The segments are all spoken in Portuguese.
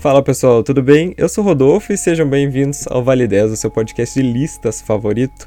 Fala pessoal, tudo bem? Eu sou Rodolfo e sejam bem-vindos ao Vale 10, o seu podcast de listas favorito.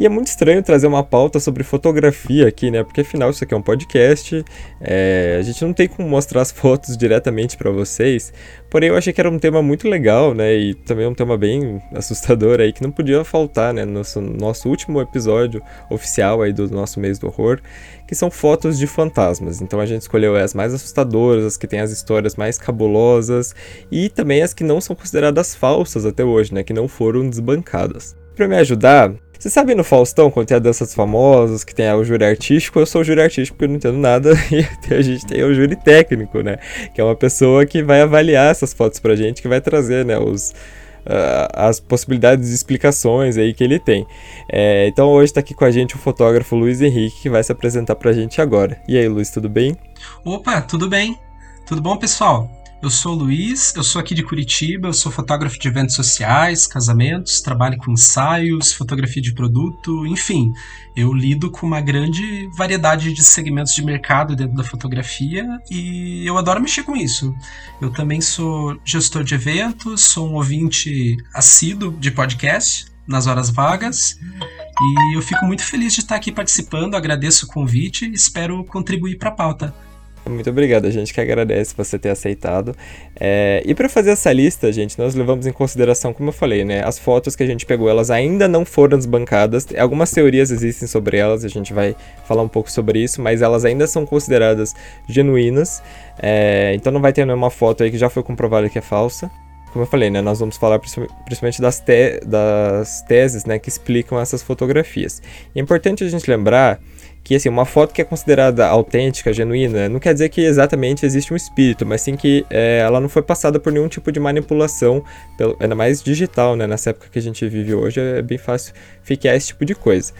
E é muito estranho trazer uma pauta sobre fotografia aqui, né? Porque afinal isso aqui é um podcast, é... a gente não tem como mostrar as fotos diretamente para vocês. Porém, eu achei que era um tema muito legal, né? E também um tema bem assustador aí que não podia faltar, né? No nosso, nosso último episódio oficial aí do nosso mês do horror, que são fotos de fantasmas. Então a gente escolheu as mais assustadoras, as que têm as histórias mais cabulosas e também as que não são consideradas falsas até hoje, né? Que não foram desbancadas. Para me ajudar, você sabe no Faustão, quando tem a dança dos famosos, que tem o júri artístico, eu sou o júri artístico porque eu não entendo nada, e a gente tem o júri técnico, né? Que é uma pessoa que vai avaliar essas fotos pra gente, que vai trazer, né, os, Uh, as possibilidades de explicações aí que ele tem. É, então hoje está aqui com a gente o fotógrafo Luiz Henrique, que vai se apresentar para a gente agora. E aí, Luiz, tudo bem? Opa, tudo bem? Tudo bom, pessoal? Eu sou Luiz, eu sou aqui de Curitiba, eu sou fotógrafo de eventos sociais, casamentos, trabalho com ensaios, fotografia de produto, enfim, eu lido com uma grande variedade de segmentos de mercado dentro da fotografia e eu adoro mexer com isso. Eu também sou gestor de eventos, sou um ouvinte assíduo de podcast nas horas vagas e eu fico muito feliz de estar aqui participando, agradeço o convite e espero contribuir para a pauta. Muito obrigado, a gente que agradece você ter aceitado. É, e para fazer essa lista, gente, nós levamos em consideração, como eu falei, né, as fotos que a gente pegou, elas ainda não foram desbancadas. Algumas teorias existem sobre elas, a gente vai falar um pouco sobre isso, mas elas ainda são consideradas genuínas. É, então não vai ter nenhuma foto aí que já foi comprovada que é falsa. Como eu falei, né, nós vamos falar principalmente das, te das teses né, que explicam essas fotografias. É importante a gente lembrar que assim, uma foto que é considerada autêntica, genuína, não quer dizer que exatamente existe um espírito, mas sim que é, ela não foi passada por nenhum tipo de manipulação, pelo, ainda mais digital, né? Nessa época que a gente vive hoje é bem fácil ficar esse tipo de coisa.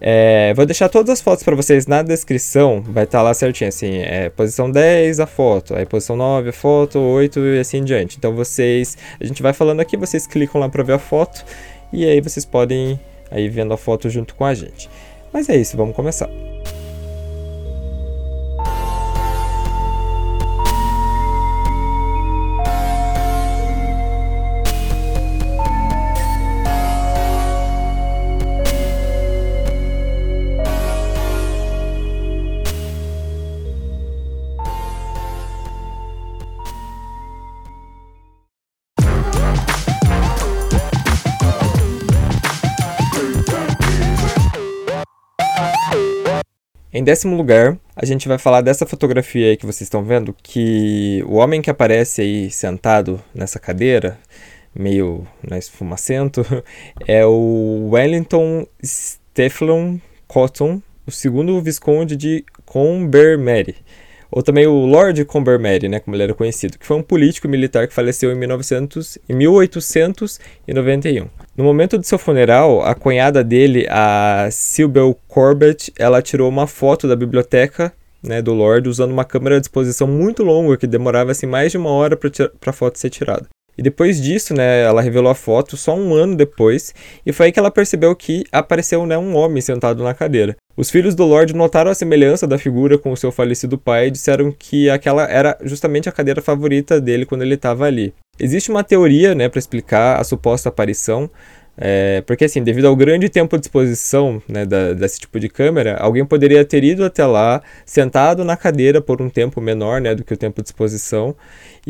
É, vou deixar todas as fotos para vocês na descrição, vai estar tá lá certinho, assim, é, posição 10 a foto, aí posição 9 a foto, 8 e assim em diante. Então vocês, a gente vai falando aqui, vocês clicam lá para ver a foto e aí vocês podem aí vendo a foto junto com a gente. Mas é isso, vamos começar. Décimo lugar, a gente vai falar dessa fotografia aí que vocês estão vendo, que o homem que aparece aí sentado nessa cadeira, meio né, esfumacento, é o Wellington Stefflon Cotton, o segundo Visconde de Combermere ou também o Lord Combermere, né, como ele era conhecido, que foi um político militar que faleceu em, 1900, em 1891. No momento de seu funeral, a cunhada dele, a Sybel Corbett, ela tirou uma foto da biblioteca né, do Lord usando uma câmera de exposição muito longa que demorava assim, mais de uma hora para a foto ser tirada. E depois disso, né, ela revelou a foto só um ano depois, e foi aí que ela percebeu que apareceu né, um homem sentado na cadeira. Os filhos do Lord notaram a semelhança da figura com o seu falecido pai e disseram que aquela era justamente a cadeira favorita dele quando ele estava ali. Existe uma teoria né, para explicar a suposta aparição, é, porque assim, devido ao grande tempo de exposição né, da, desse tipo de câmera, alguém poderia ter ido até lá, sentado na cadeira por um tempo menor né, do que o tempo de exposição,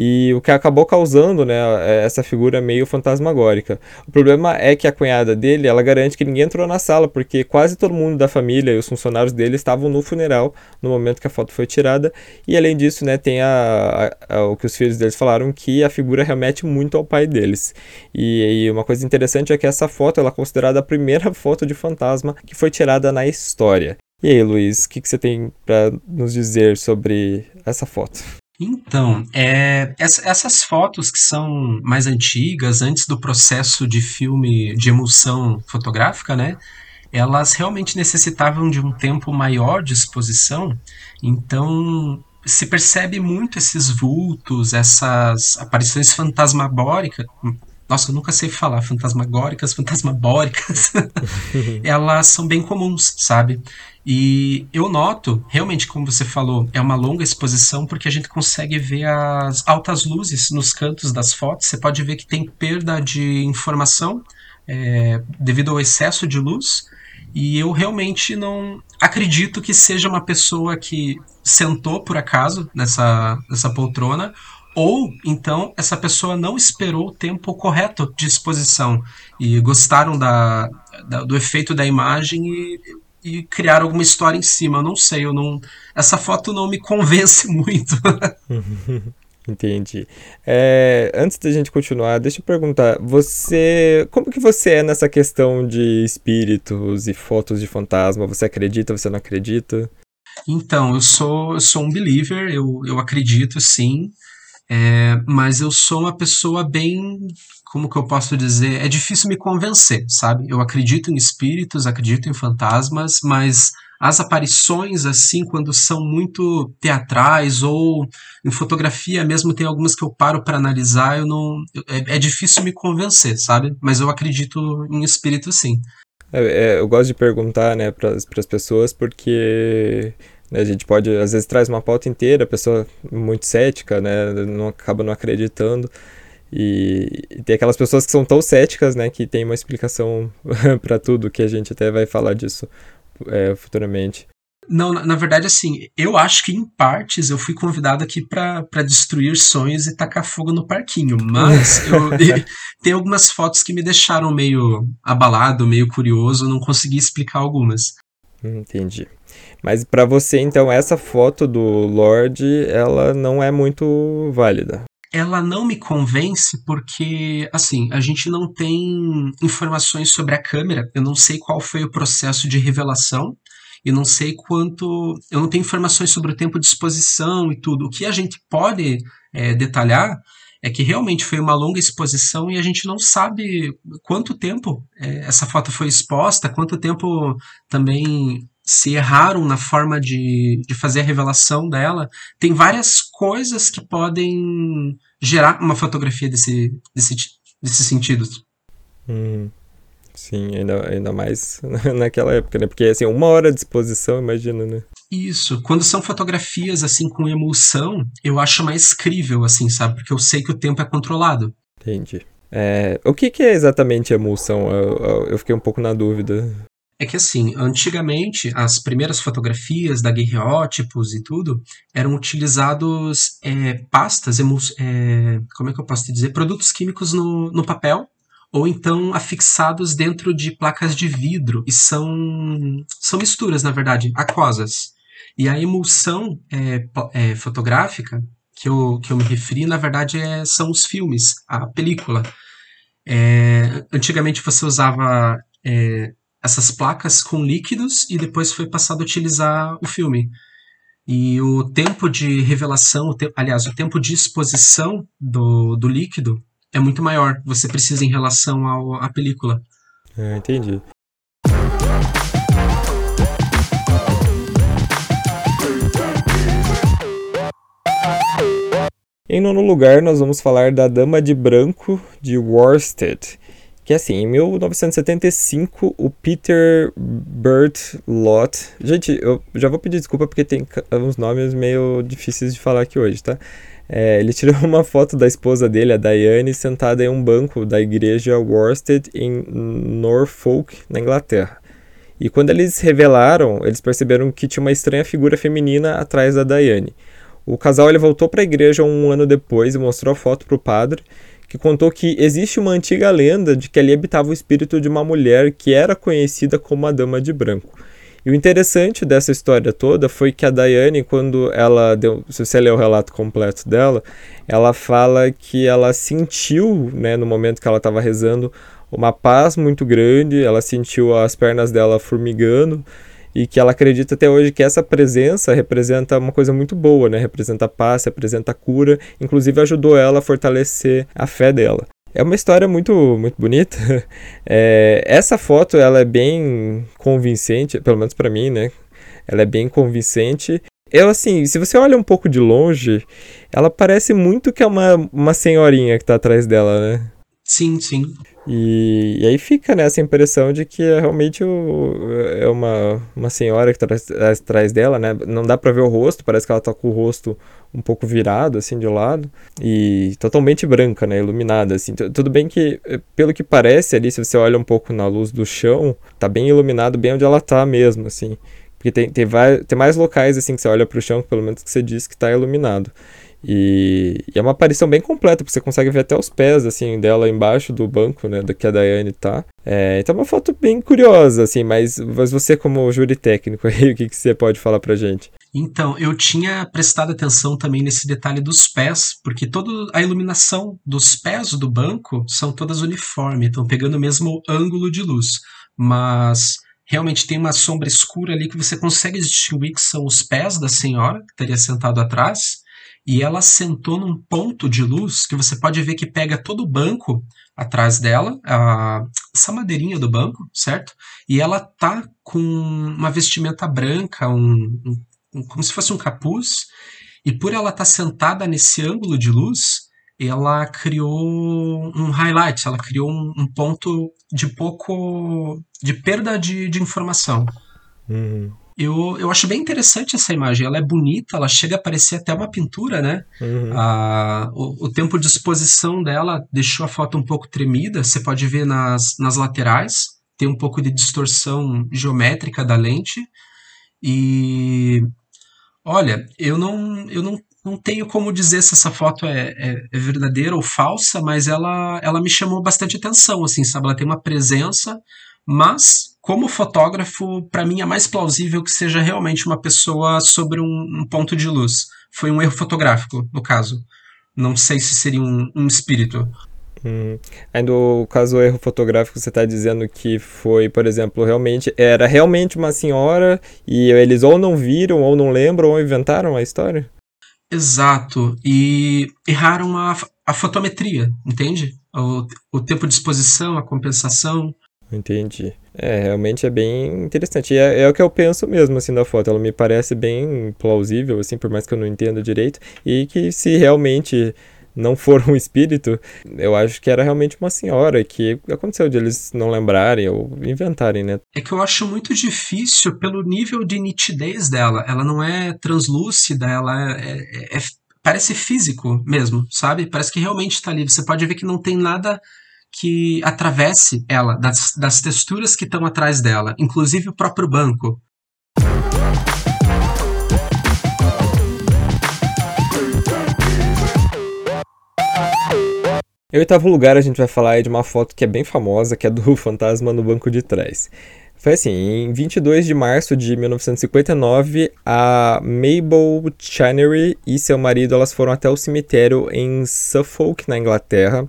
e o que acabou causando né, é, essa figura meio fantasmagórica. O problema é que a cunhada dele, ela garante que ninguém entrou na sala, porque quase todo mundo da família e os funcionários dele estavam no funeral no momento que a foto foi tirada, e além disso, né, tem a, a, a, o que os filhos deles falaram, que a figura remete muito ao pai deles. E, e uma coisa interessante é que essa foto ela é considerada a primeira foto de fantasma que foi tirada na história. E aí, Luiz, o que, que você tem para nos dizer sobre essa foto? Então, é, essas fotos que são mais antigas, antes do processo de filme de emulsão fotográfica, né? Elas realmente necessitavam de um tempo maior de exposição, então se percebe muito esses vultos, essas aparições fantasmagóricas, nossa, eu nunca sei falar, fantasmagóricas, fantasmabóricas, elas são bem comuns, sabe? E eu noto, realmente, como você falou, é uma longa exposição porque a gente consegue ver as altas luzes nos cantos das fotos. Você pode ver que tem perda de informação é, devido ao excesso de luz. E eu realmente não acredito que seja uma pessoa que sentou por acaso nessa, nessa poltrona ou então essa pessoa não esperou o tempo correto de exposição e gostaram da, da do efeito da imagem e, e criaram alguma história em cima. Eu não sei, eu não. Essa foto não me convence muito. Entendi. É, antes da gente continuar, deixa eu perguntar, você, como que você é nessa questão de espíritos e fotos de fantasma? Você acredita, você não acredita? Então, eu sou, eu sou um believer, eu, eu acredito sim. É, mas eu sou uma pessoa bem. Como que eu posso dizer? É difícil me convencer, sabe? Eu acredito em espíritos, acredito em fantasmas, mas as aparições, assim, quando são muito teatrais ou em fotografia mesmo, tem algumas que eu paro para analisar, eu não. É, é, difícil me convencer, sabe? Mas eu acredito em espírito sim. É, é, eu gosto de perguntar, né, para as pessoas, porque? A gente pode, às vezes, traz uma pauta inteira, a pessoa muito cética, né? Não acaba não acreditando. E, e tem aquelas pessoas que são tão céticas, né? Que tem uma explicação para tudo, que a gente até vai falar disso é, futuramente. Não, na, na, verdade, assim, eu acho que em partes eu fui convidado aqui para destruir sonhos e tacar fogo no parquinho, mas eu, tem algumas fotos que me deixaram meio abalado, meio curioso, não consegui explicar algumas. Entendi. Mas para você, então, essa foto do Lorde, ela não é muito válida. Ela não me convence porque, assim, a gente não tem informações sobre a câmera. Eu não sei qual foi o processo de revelação. E não sei quanto. Eu não tenho informações sobre o tempo de exposição e tudo. O que a gente pode é, detalhar é que realmente foi uma longa exposição e a gente não sabe quanto tempo é, essa foto foi exposta, quanto tempo também se erraram na forma de, de fazer a revelação dela. Tem várias coisas que podem gerar uma fotografia desse, desse, desse sentido. Hum, sim, ainda, ainda mais naquela época, né? Porque assim, uma hora de exposição, imagina, né? Isso. Quando são fotografias assim com emulsão, eu acho mais crível, assim, sabe? Porque eu sei que o tempo é controlado. Entendi. É, o que, que é exatamente emulsão? Eu, eu, fiquei um pouco na dúvida. É que assim, antigamente as primeiras fotografias da daguerreótipos e tudo eram utilizados é, pastas, é, como é que eu posso te dizer, produtos químicos no, no papel ou então afixados dentro de placas de vidro e são são misturas na verdade aquosas. E a emulsão é, é, fotográfica que eu, que eu me referi na verdade é, são os filmes a película. É, antigamente você usava é, essas placas com líquidos e depois foi passado a utilizar o filme. E o tempo de revelação, o te aliás, o tempo de exposição do, do líquido é muito maior. Você precisa em relação ao, à película. É, entendi. Em nono lugar, nós vamos falar da Dama de Branco de Worsted que assim, em 1975, o Peter Burt Lott. Gente, eu já vou pedir desculpa porque tem uns nomes meio difíceis de falar aqui hoje, tá? É, ele tirou uma foto da esposa dele, a Diane, sentada em um banco da igreja Worsted em Norfolk, na Inglaterra. E quando eles revelaram, eles perceberam que tinha uma estranha figura feminina atrás da Diane. O casal ele voltou para a igreja um ano depois e mostrou a foto para o padre que contou que existe uma antiga lenda de que ali habitava o espírito de uma mulher que era conhecida como a Dama de Branco. E o interessante dessa história toda foi que a Daiane, quando ela deu, se você ler o relato completo dela, ela fala que ela sentiu, né, no momento que ela estava rezando, uma paz muito grande, ela sentiu as pernas dela formigando, e que ela acredita até hoje que essa presença representa uma coisa muito boa, né? Representa paz, representa cura, inclusive ajudou ela a fortalecer a fé dela. É uma história muito, muito bonita. É, essa foto ela é bem convincente, pelo menos para mim, né? Ela é bem convincente. Eu, assim, se você olha um pouco de longe, ela parece muito que é uma, uma senhorinha que tá atrás dela, né? Sim, sim. E, e, aí fica né, essa impressão de que é realmente o, é uma, uma senhora que está atrás dela, né? Não dá para ver o rosto, parece que ela está com o rosto um pouco virado, assim, de lado. E totalmente branca, né? Iluminada, assim. Tudo bem que, eh, pelo que parece ali, se você olha um pouco na luz do chão, tá bem iluminado, bem onde ela tá mesmo, assim. Porque tem, tem, vai, tem mais locais, assim, que você olha para o chão, pelo menos que você diz que está iluminado. E, e, é uma aparição bem completa, porque você consegue ver até os pés, assim, dela embaixo do banco, né, que a Daiane tá. É, então é uma foto bem curiosa, assim, mas, mas você como júri técnico aí, o que, que você pode falar pra gente? Então, eu tinha prestado atenção também nesse detalhe dos pés, porque toda a iluminação dos pés do banco são todas uniformes, estão pegando o mesmo ângulo de luz, mas realmente tem uma sombra escura ali que você consegue distinguir que são os pés da senhora, que estaria sentado atrás, e ela sentou num ponto de luz que você pode ver que pega todo o banco atrás dela, a, essa madeirinha do banco, certo? E ela tá com uma vestimenta branca, um, um como se fosse um capuz, e por ela estar tá sentada nesse ângulo de luz, ela criou um highlight, ela criou um, um ponto de pouco de perda de, de informação. Uhum. Eu, eu acho bem interessante essa imagem. Ela é bonita, ela chega a parecer até uma pintura, né? Uhum. O, o, tempo de exposição dela deixou a foto um pouco tremida. Você pode ver nas, nas laterais, tem um pouco de distorção geométrica da lente. E olha, eu não, eu não, não tenho como dizer se essa foto é, é, é verdadeira ou falsa, mas ela, ela me chamou bastante atenção, assim, sabe? Ela tem uma presença, mas como fotógrafo, para mim é mais plausível que seja realmente uma pessoa sobre um, um, ponto de luz. Foi um erro fotográfico, no caso. Não sei se seria um, um espírito. Hum. Aí no caso do erro fotográfico, você está dizendo que foi, por exemplo, realmente era realmente uma senhora e eles ou não viram, ou não lembram, ou inventaram a história? Exato. E erraram a, a fotometria, entende? O, o tempo de exposição, a compensação. Entendi. É, realmente é bem interessante. É, é, o que eu penso mesmo, assim, da foto. Ela me parece bem plausível, assim, por mais que eu não entenda direito. E que se realmente não for um espírito, eu acho que era realmente uma senhora. Que aconteceu de eles não lembrarem ou inventarem, né? É que eu acho muito difícil pelo nível de nitidez dela. Ela não é translúcida, ela é, é, é parece físico mesmo, sabe? Parece que realmente está ali. Você pode ver que não tem nada que atravesse ela, das, das texturas que estão atrás dela, inclusive o próprio banco. Em oitavo lugar, a gente vai falar de uma foto que é bem famosa, que é do fantasma no banco de trás. Foi assim, em 22 de março de 1959, a Mabel Channery e seu marido elas foram até o cemitério em Suffolk, na Inglaterra,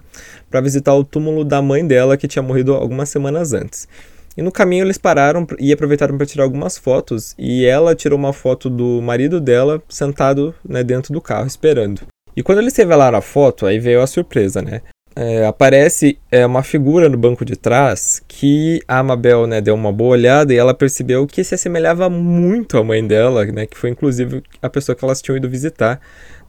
para visitar o túmulo da mãe dela que tinha morrido algumas semanas antes. E no caminho eles pararam e aproveitaram para tirar algumas fotos, e ela tirou uma foto do marido dela sentado né, dentro do carro esperando. E quando eles revelaram a foto, aí veio a surpresa, né? É, aparece é, uma figura no banco de trás que a Amabel né, deu uma boa olhada e ela percebeu que se assemelhava muito à mãe dela, né, que foi inclusive a pessoa que elas tinham ido visitar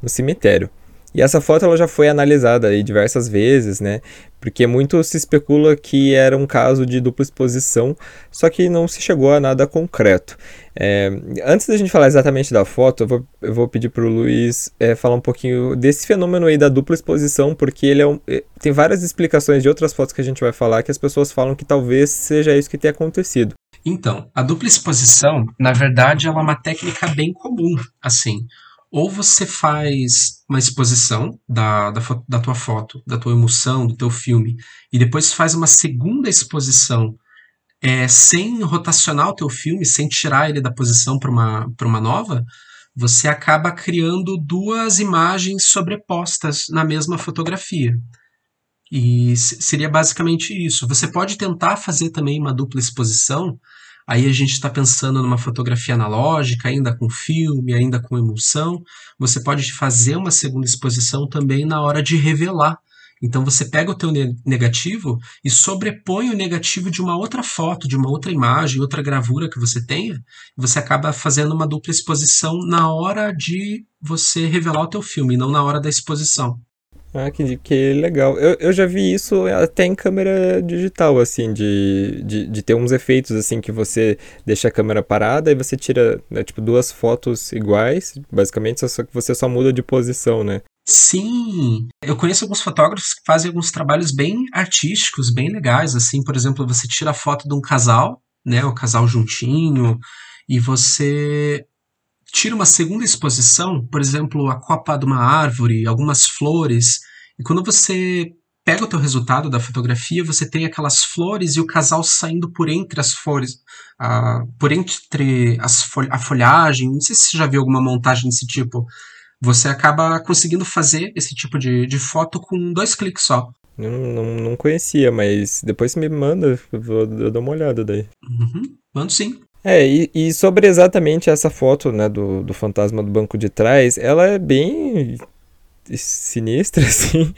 no cemitério. E essa foto ela já foi analisada aí diversas vezes, né? Porque muito se especula que era um caso de dupla exposição, só que não se chegou a nada concreto. É, antes da gente falar exatamente da foto, eu vou, eu vou pedir para o Luiz é, falar um pouquinho desse fenômeno aí da dupla exposição, porque ele é um, é, tem várias explicações de outras fotos que a gente vai falar que as pessoas falam que talvez seja isso que tenha acontecido. Então, a dupla exposição, na verdade, ela é uma técnica bem comum, assim ou você faz uma exposição da, da, da, tua foto, da tua emoção, do teu filme, e depois faz uma segunda exposição é, sem rotacionar o teu filme, sem tirar ele da posição para uma, uma nova, você acaba criando duas imagens sobrepostas na mesma fotografia. E seria basicamente isso. Você pode tentar fazer também uma dupla exposição, Aí a gente está pensando numa fotografia analógica, ainda com filme, ainda com emulsão. Você pode fazer uma segunda exposição também na hora de revelar. Então você pega o teu negativo e sobrepõe o negativo de uma outra foto, de uma outra imagem, outra gravura que você tenha, você acaba fazendo uma dupla exposição na hora de você revelar o teu filme, não na hora da exposição. Ah, que, que legal. Eu, eu já vi isso até em câmera digital, assim, de, de, de ter uns efeitos, assim, que você deixa a câmera parada e você tira, né, tipo, duas fotos iguais, basicamente, só que você só muda de posição, né? Sim, eu conheço alguns fotógrafos que fazem alguns trabalhos bem artísticos, bem legais, assim, por exemplo, você tira a foto de um casal, né, o casal juntinho, e você tira uma segunda exposição, por exemplo, a copa de uma árvore, algumas flores, e quando você pega o teu resultado da fotografia, você tem aquelas flores e o casal saindo por entre as flores, uh, por entre as fol a folhagem, não sei se você já viu alguma montagem desse tipo, você acaba conseguindo fazer esse tipo de, de foto com dois cliques só. Não, não, não conhecia, mas depois me manda, eu vou eu dou uma olhada daí. Uhum, mando sim. É, e, e, sobre exatamente essa foto, né, do, do fantasma do banco de trás, ela é bem sinistra, assim.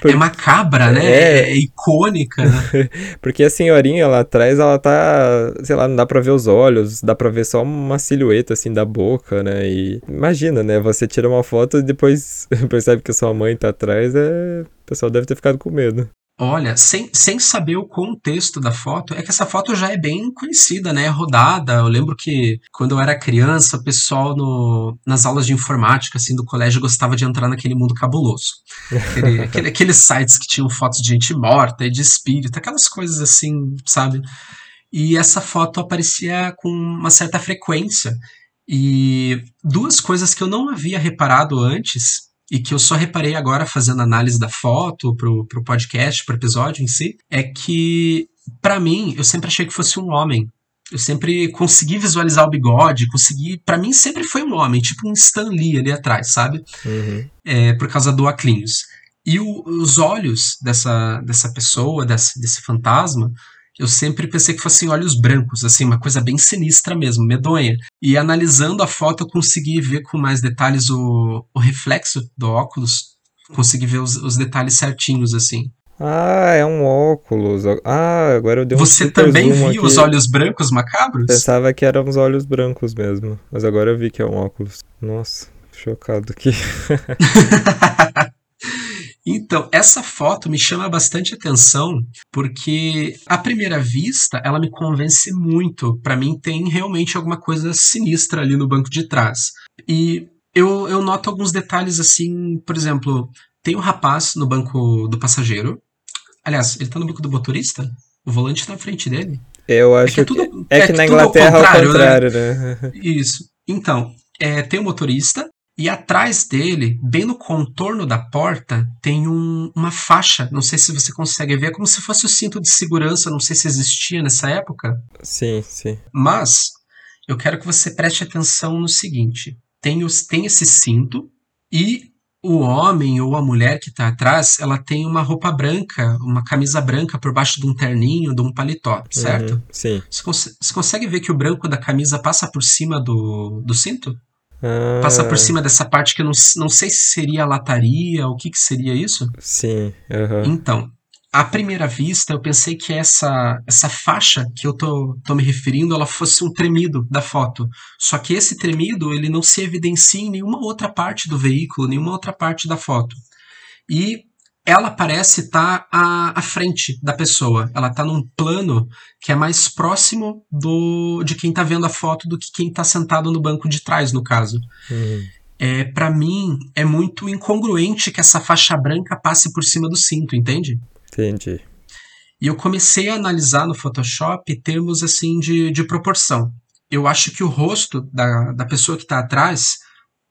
Por... É macabra, né? É, é icônica. Né? Porque a senhorinha lá atrás, ela tá, sei lá, não dá pra ver os olhos, dá pra ver só uma silhueta, assim, da boca, né? E imagina, né? Você tira uma foto e depois percebe que sua mãe tá atrás, é... o pessoal deve ter ficado com medo. Olha, sem, sem saber o contexto da foto, é que essa foto já é bem conhecida, né? É rodada. Eu lembro que quando eu era criança, o pessoal no, nas aulas de informática, assim, do colégio gostava de entrar naquele mundo cabuloso. Aquele, aquele, aqueles sites que tinham fotos de gente morta e de espírito, aquelas coisas assim, sabe? E essa foto aparecia com uma certa frequência. E duas coisas que eu não havia reparado antes e que eu só reparei agora fazendo análise da foto pro, pro podcast, pro episódio em si, é que, para mim, eu sempre achei que fosse um homem. Eu sempre consegui visualizar o bigode, consegui. para mim sempre foi um homem, tipo um Stan Lee ali atrás, sabe? Uhum. É, por causa do Aclinhos. E o, os olhos dessa, dessa pessoa, desse, desse fantasma, eu sempre pensei que fossem olhos brancos, assim, uma coisa bem sinistra mesmo, medonha. E analisando a foto, eu consegui ver com mais detalhes o, o reflexo do óculos, consegui ver os, os detalhes certinhos, assim. Ah, é um óculos. Ah, agora eu dei um Você também viu os olhos brancos macabros? Pensava que eram os olhos brancos mesmo, mas agora eu vi que é um óculos. Nossa, chocado aqui. Então, essa foto me chama bastante atenção porque, à primeira vista, ela me convence muito. Para mim, tem realmente alguma coisa sinistra ali no banco de trás. E eu, eu noto alguns detalhes assim, por exemplo, tem um rapaz no banco do passageiro. Aliás, ele tá no banco do motorista? O volante tá na frente dele? Eu acho é que, é tudo, é, é que, que na Inglaterra é o contrário, né? né? Isso. Então, é, tem o um motorista, e atrás dele, bem no contorno da porta, tem um, uma faixa. Não sei se você consegue ver, como se fosse o cinto de segurança. Não sei se existia nessa época. Sim, sim. Mas eu quero que você preste atenção no seguinte: tem, os, tem esse cinto e o homem ou a mulher que está atrás, ela tem uma roupa branca, uma camisa branca por baixo de um terninho, de um paletó, certo? Uhum, sim. Você, cons você, consegue ver que o branco da camisa passa por cima do, do cinto? Ah. Passa por cima dessa parte que eu não, não sei se seria a lataria, o que, que seria isso? Sim. Uhum. Então, à primeira vista, eu pensei que essa, essa faixa que eu tô, tô me referindo, ela fosse um tremido da foto. Só que esse tremido, ele não se evidencia em nenhuma outra parte do veículo, nenhuma outra parte da foto. E ela parece estar tá à, à frente da pessoa. Ela está num plano que é mais próximo do de quem está vendo a foto do que quem está sentado no banco de trás, no caso. Uhum. É, para mim, é muito incongruente que essa faixa branca passe por cima do cinto, entende? Entendi. E eu comecei a analisar no Photoshop termos assim de, de proporção. Eu acho que o rosto da, da pessoa que está atrás,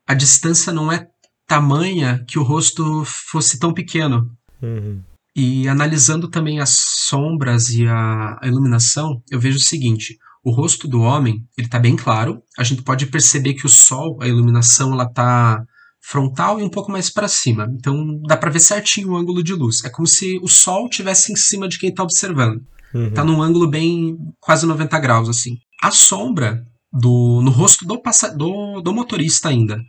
a distância não é tamanha que o rosto fosse tão pequeno. Uhum. E analisando também as sombras e a, a, iluminação, eu vejo o seguinte: o rosto do homem ele está bem claro. A gente pode perceber que o sol, a iluminação, ela está frontal e um pouco mais para cima. Então dá para ver certinho o ângulo de luz. É como se o sol tivesse em cima de quem está observando. Uhum. Tá num ângulo bem quase 90 graus assim. A sombra do no rosto do, do, do motorista ainda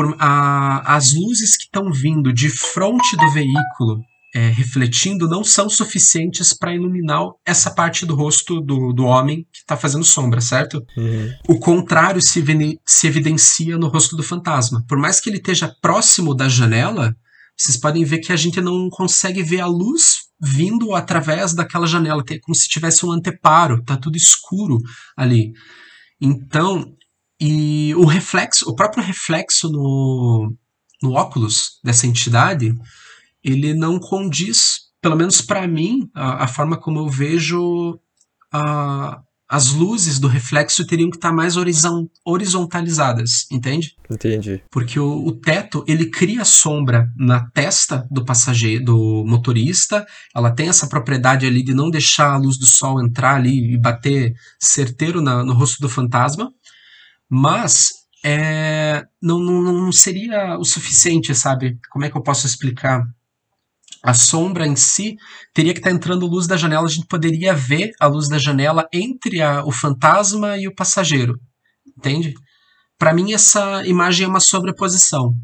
por, a, as luzes que estão vindo de frente do veículo é, refletindo não são suficientes para iluminar essa parte do rosto do, do homem que está fazendo sombra, certo? Uhum. O contrário se, se evidencia no rosto do fantasma. Por mais que ele esteja próximo da janela, vocês podem ver que a gente não consegue ver a luz vindo através daquela janela, é como se tivesse um anteparo, tá tudo escuro ali. Então, e o reflexo, o próprio reflexo no, no óculos dessa entidade, ele não condiz, pelo menos para mim, a, a, forma como eu vejo a, as luzes do reflexo teriam que estar tá mais horizontalizadas, entende? Entendi. Porque o, o, teto, ele cria sombra na testa do passageiro, do motorista, ela tem essa propriedade ali de não deixar a luz do sol entrar ali e bater certeiro na, no rosto do fantasma, mas é, não, não, não seria o suficiente, sabe? Como é que eu posso explicar? a sombra em si teria que estar tá entrando luz da janela, a gente poderia ver a luz da janela entre a, o fantasma e o passageiro. Entende? Para mim, essa imagem é uma sobreposição.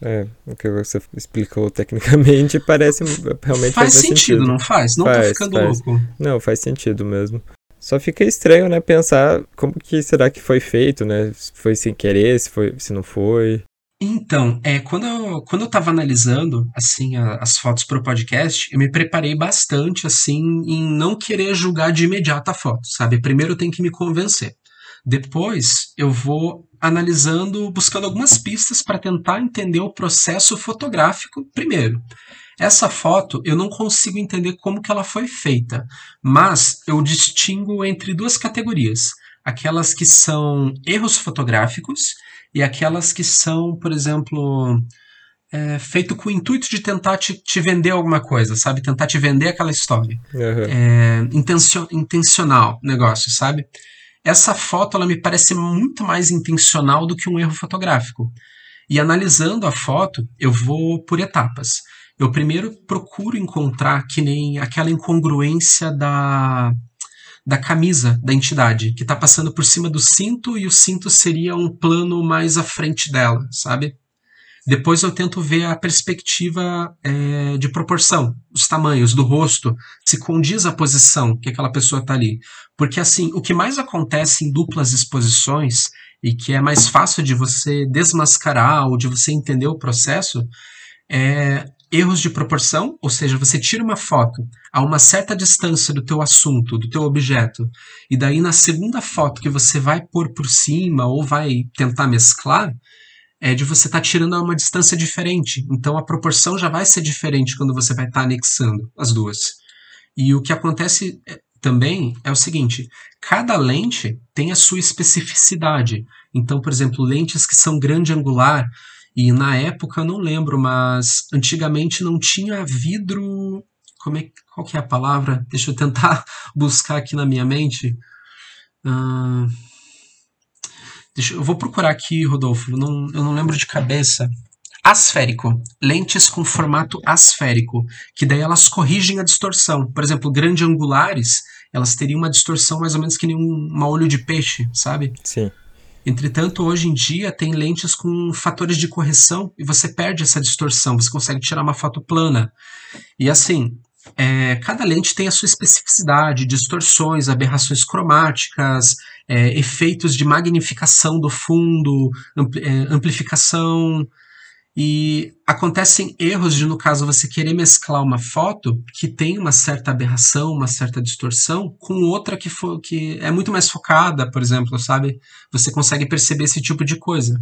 É, o que você explicou tecnicamente parece realmente faz sentido, sentido, não faz? Não faz, tô ficando faz. louco. Não, faz sentido mesmo. Só fica estranho, né, pensar como que será que foi feito, né? Se foi sem querer, se foi, se não foi. Então, é, quando eu, quando eu tava analisando, assim, a, as fotos pro podcast, eu me preparei bastante, assim, em não querer julgar de imediato a foto, sabe? Primeiro eu tenho que me convencer. Depois eu vou analisando, buscando algumas pistas para tentar entender o processo fotográfico primeiro. Essa foto eu não consigo entender como que ela foi feita, mas eu distingo entre duas categorias. Aquelas que são erros fotográficos e aquelas que são, por exemplo, é, feito com o intuito de tentar te, te, vender alguma coisa, sabe? Tentar te vender aquela história. Uhum. É, intencio, intencional negócio, sabe? Essa foto ela me parece muito mais intencional do que um erro fotográfico. E analisando a foto, eu vou por etapas. Eu primeiro procuro encontrar que nem aquela incongruência da da camisa da entidade, que está passando por cima do cinto e o cinto seria um plano mais à frente dela, sabe? Depois eu tento ver a perspectiva é, de proporção, os tamanhos do rosto, se condiz a posição que aquela pessoa está ali. Porque assim, o que mais acontece em duplas exposições e que é mais fácil de você desmascarar ou de você entender o processo é erros de proporção, ou seja, você tira uma foto a uma certa distância do teu assunto, do teu objeto, e daí na segunda foto que você vai pôr por cima ou vai tentar mesclar, é de você estar tá tirando a uma distância diferente. Então a proporção já vai ser diferente quando você vai estar tá anexando as duas. E o que acontece é, também é o seguinte: cada lente tem a sua especificidade. Então, por exemplo, lentes que são grande angular, e na época eu não lembro, mas antigamente não tinha vidro. Como é, qual que é a palavra? Deixa eu tentar buscar aqui na minha mente. Uh, deixa, eu vou procurar aqui, Rodolfo. Eu não, eu não lembro de cabeça. Asférico. Lentes com formato asférico. Que daí elas corrigem a distorção. Por exemplo, grande angulares, elas teriam uma distorção mais ou menos que nem um, um olho de peixe, sabe? Sim. Entretanto, hoje em dia tem lentes com fatores de correção e você perde essa distorção, você consegue tirar uma foto plana. E assim, é, cada lente tem a sua especificidade, distorções, aberrações cromáticas, é, efeitos de magnificação do fundo, ampli é, amplificação. E acontecem erros de, no caso, você querer mesclar uma foto que tem uma certa aberração, uma certa distorção, com outra que, for, que é muito mais focada, por exemplo, sabe? Você consegue perceber esse tipo de coisa.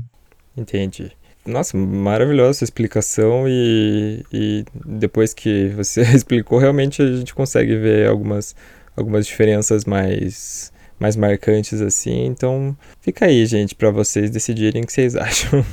Entendi. Nossa, maravilhosa essa explicação e, e depois que você explicou, realmente a gente consegue ver algumas, algumas diferenças mais, mais marcantes assim. Então, fica aí, gente, para vocês decidirem o que vocês acham.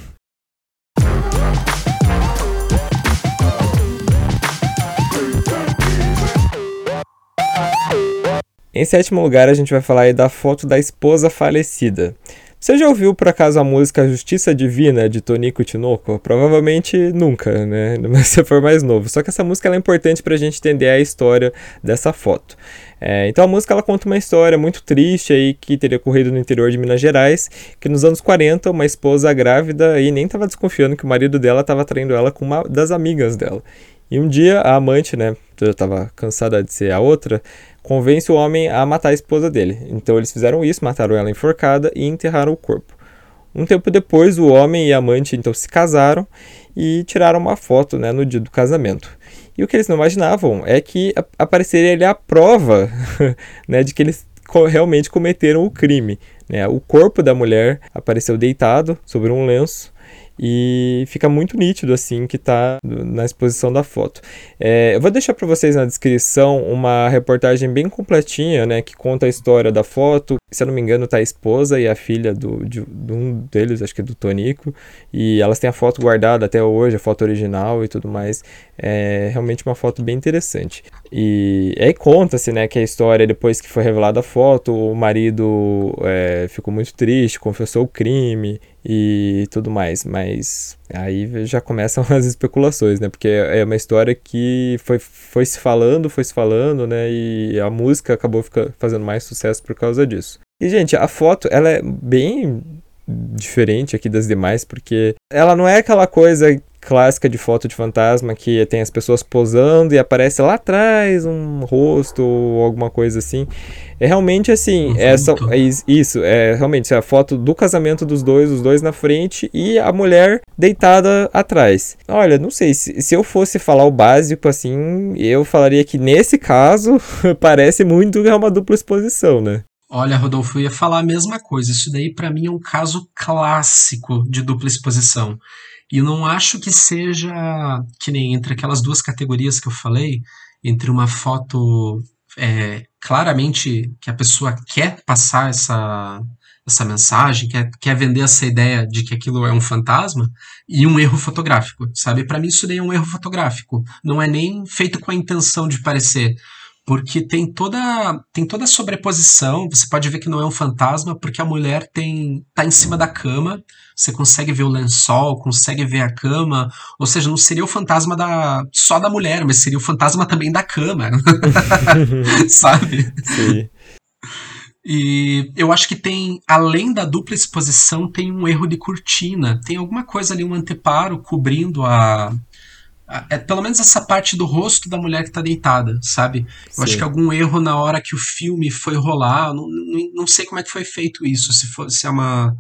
Em sétimo lugar, a gente vai falar aí da foto da esposa falecida. Você já ouviu por acaso a música Justiça Divina de Tonico Tinoco? Provavelmente nunca, né? Mas se for mais novo. Só que essa música é importante para a gente entender a história dessa foto. É, então a música ela conta uma história muito triste aí que teria ocorrido no interior de Minas Gerais, que nos anos 40 uma esposa grávida e nem estava desconfiando que o marido dela estava traindo ela com uma das amigas dela. E um dia a amante, né, já estava cansada de ser a outra, convence o homem a matar a esposa dele. Então eles fizeram isso, mataram ela enforcada e enterraram o corpo. Um tempo depois, o homem e a amante então se casaram e tiraram uma foto né, no dia do casamento. E o que eles não imaginavam é que apareceria ali a prova né, de que eles realmente cometeram o crime. Né? O corpo da mulher apareceu deitado sobre um lenço e fica muito nítido assim que está na exposição da foto. É, eu vou deixar para vocês na descrição uma reportagem bem completinha, né, que conta a história da foto. Se eu não me engano, tá a esposa e a filha do, de, de um deles, acho que é do Tonico, e elas têm a foto guardada até hoje, a foto original e tudo mais. É realmente uma foto bem interessante. E aí conta-se, né, que a história depois que foi revelada a foto, o marido é, ficou muito triste, confessou o crime e tudo mais, mas aí já começam as especulações, né? Porque é uma história que foi, foi se falando, foi se falando, né? E a música acabou fica, fazendo mais sucesso por causa disso. E, gente, a foto, ela é bem diferente aqui das demais, porque ela não é aquela coisa clássica de foto de fantasma que tem as pessoas posando e aparece lá atrás um rosto ou alguma coisa assim. É realmente assim, é, é isso, é realmente é a foto do casamento dos dois, os dois na frente e a mulher deitada atrás. Olha, não sei, se, se eu fosse falar o básico assim, eu falaria que nesse caso parece muito que é uma dupla exposição, né? Olha, Rodolfo, eu ia falar a mesma coisa. Isso daí para mim é um caso clássico de dupla exposição. E não acho que seja que nem entre aquelas duas categorias que eu falei, entre uma foto é, claramente que a pessoa quer passar essa, essa mensagem, quer, quer vender essa ideia de que aquilo é um fantasma, e um erro fotográfico, sabe? Para mim isso daí é um erro fotográfico. Não é nem feito com a intenção de parecer porque tem toda tem toda a sobreposição. Você pode ver que não é um fantasma porque a mulher tem tá em cima da cama. Você consegue ver o lençol, consegue ver a cama. Ou seja, não seria o fantasma da só da mulher, mas seria o fantasma também da cama, sabe? Sim. E eu acho que tem, além da dupla exposição, tem um erro de cortina. Tem alguma coisa ali, um anteparo cobrindo a, é pelo menos essa parte do rosto da mulher que tá deitada, sabe? Eu Sim. acho que algum erro na hora que o filme foi rolar, não, não, não sei como é que foi feito isso, se, for, se é uma.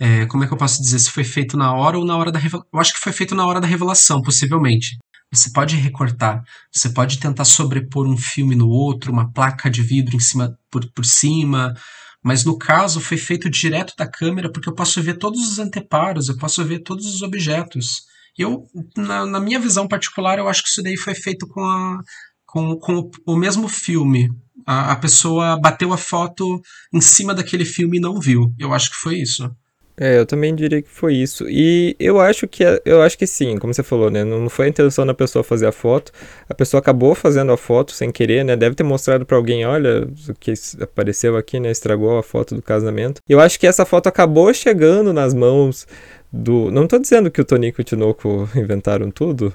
É, como é que eu posso dizer? Se foi feito na hora ou na hora da revelação. Eu acho que foi feito na hora da revelação, possivelmente. Você pode recortar, você pode tentar sobrepor um filme no outro, uma placa de vidro em cima por, por cima, mas no caso foi feito direto da câmera porque eu posso ver todos os anteparos, eu posso ver todos os objetos. Eu, na, na, minha visão particular, eu acho que isso daí foi feito com, a, com, com o mesmo filme. A, a pessoa bateu a foto em cima daquele filme e não viu. Eu acho que foi isso. É, eu também diria que foi isso. E eu acho que é, eu acho que sim, como você falou, né? Não foi a intenção da pessoa fazer a foto. A pessoa acabou fazendo a foto sem querer, né? Deve ter mostrado para alguém, olha, o que apareceu aqui, né? Estragou a foto do casamento. Eu acho que essa foto acabou chegando nas mãos do. Não estou dizendo que o Tonico e o Tinoco inventaram tudo,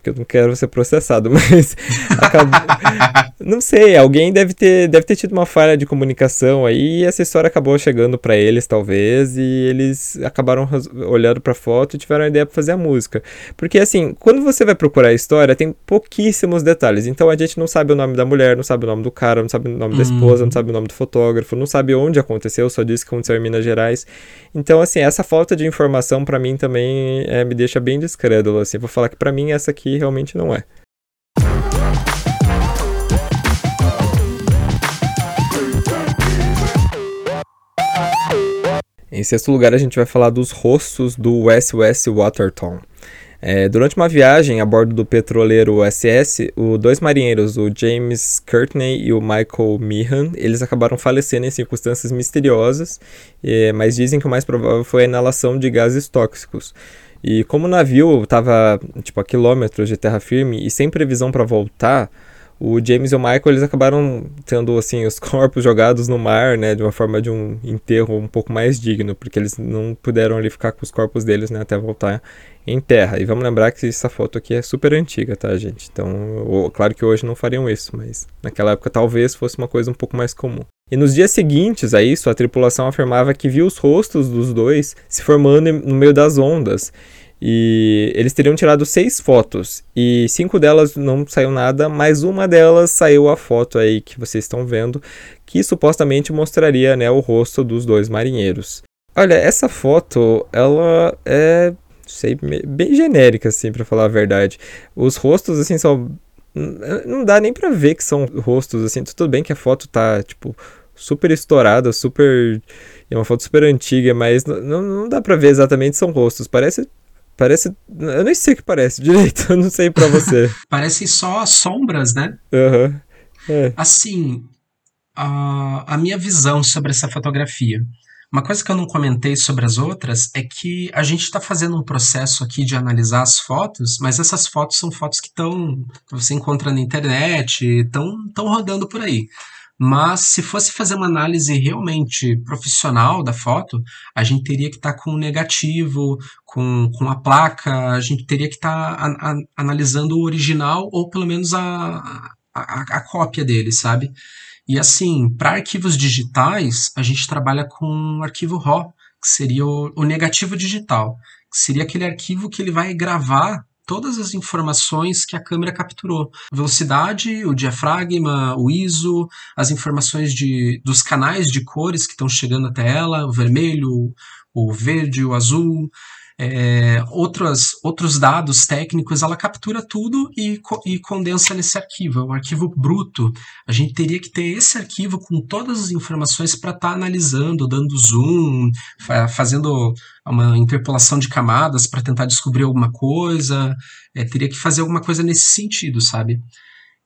porque eu não quero ser processado, mas acabou... não sei, alguém deve ter, deve ter tido uma falha de comunicação aí e essa história acabou chegando para eles talvez e eles acabaram olhando para foto e tiveram a ideia para fazer a música. Porque assim, quando você vai procurar a história, tem pouquíssimos detalhes. Então a gente não sabe o nome da mulher, não sabe o nome do cara, não sabe o nome da esposa, não uhum. sabe o nome do fotógrafo, não sabe onde aconteceu, só disse que aconteceu em Minas Gerais. Então assim, essa falta de informação para mim também é, me deixa bem descrédulo assim. Vou falar que para mim essa aqui realmente não é. Em sexto lugar, a gente vai falar dos rostos do SOS Watertown. É, durante uma viagem a bordo do petroleiro SS, os dois marinheiros, o James Courtney e o Michael Meehan, eles acabaram falecendo em circunstâncias misteriosas, é, mas dizem que o mais provável foi a inalação de gases tóxicos. E como o navio estava tipo a quilômetros de terra firme e sem previsão para voltar, o James e o Michael eles acabaram tendo assim os corpos jogados no mar, né, de uma forma de um enterro um pouco mais digno, porque eles não puderam ali ficar com os corpos deles, né, até voltar em terra. E vamos lembrar que essa foto aqui é super antiga, tá, gente? Então, claro que hoje não fariam isso, mas naquela época talvez fosse uma coisa um pouco mais comum. E nos dias seguintes a isso, a tripulação afirmava que viu os rostos dos dois se formando no meio das ondas. E eles teriam tirado seis fotos e cinco delas não saiu nada, mas uma delas saiu a foto aí que vocês estão vendo, que supostamente mostraria né, o rosto dos dois marinheiros. Olha, essa foto, ela é, sei, bem genérica, assim, pra falar a verdade. Os rostos, assim, são... Não dá nem pra ver que são rostos, assim. Tudo bem que a foto tá, tipo, super estourada, super... É uma foto super antiga, mas não, não dá pra ver exatamente são rostos. Parece Parece. Eu nem sei o que parece direito, eu não sei para você. Parecem só sombras, né? Uhum. É. Assim, a, a minha visão sobre essa fotografia. Uma coisa que eu não comentei sobre as outras é que a gente está fazendo um processo aqui de analisar as fotos, mas essas fotos são fotos que estão você encontra na internet, estão rodando por aí. Mas se fosse fazer uma análise realmente profissional da foto, a gente teria que estar tá com o negativo, com, com a placa, a gente teria que estar tá analisando o original ou pelo menos a, a, a cópia dele, sabe? E assim, para arquivos digitais, a gente trabalha com o arquivo RAW, que seria o, o negativo digital, que seria aquele arquivo que ele vai gravar todas as informações que a câmera capturou. Velocidade, o diafragma, o ISO, as informações de, dos canais de cores que estão chegando até ela, o vermelho, o verde, o azul, é, outros, outros dados técnicos, ela captura tudo e, e condensa nesse arquivo. É um arquivo bruto. A gente teria que ter esse arquivo com todas as informações para estar tá analisando, dando zoom, fa fazendo uma interpolação de camadas para tentar descobrir alguma coisa. É, teria que fazer alguma coisa nesse sentido, sabe?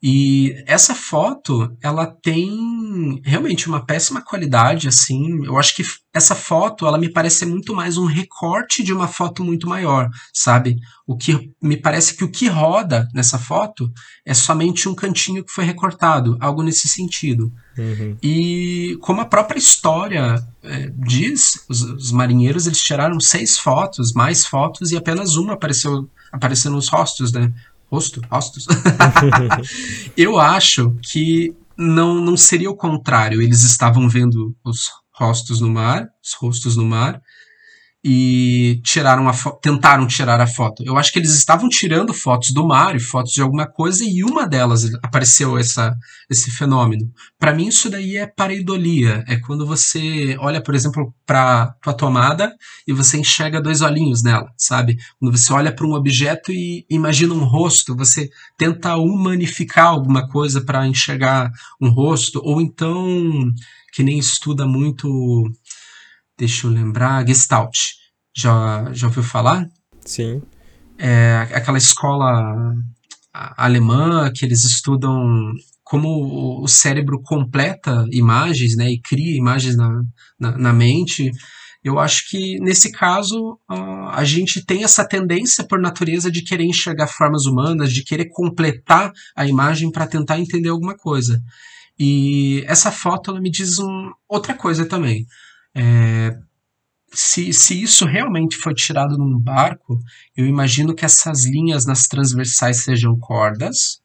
E essa foto, ela tem realmente uma péssima qualidade, assim. Eu acho que essa foto, ela me parece muito mais um recorte de uma foto muito maior, sabe? O que me parece que o que roda nessa foto é somente um cantinho que foi recortado, algo nesse sentido. Uhum. E como a própria história é, diz, os, os, marinheiros eles tiraram seis fotos, mais fotos e apenas uma apareceu apareceu nos rostos, né? Rosto, rostos. eu acho que não, não seria o contrário. Eles estavam vendo os rostos no mar, os rostos no mar, e tiraram a tentaram tirar a foto. Eu acho que eles estavam tirando fotos do mar e fotos de alguma coisa e uma delas apareceu essa, esse fenômeno. Para mim isso daí é pareidolia, é quando você olha, por exemplo, para tua tomada e você enxerga dois olhinhos nela, sabe? Quando você olha para um objeto e imagina um rosto, você tenta humanificar alguma coisa para enxergar um rosto ou então que nem estuda muito deixa eu lembrar, Gestalt. Já, já ouviu falar? Sim. É aquela escola alemã que eles estudam como o cérebro completa imagens, né, e cria imagens na, na, na mente. Eu acho que nesse caso a gente tem essa tendência por natureza de querer enxergar formas humanas, de querer completar a imagem para tentar entender alguma coisa. E essa foto ela me diz um, outra coisa também. É, se, se isso realmente foi tirado num barco, eu imagino que essas linhas nas transversais sejam cordas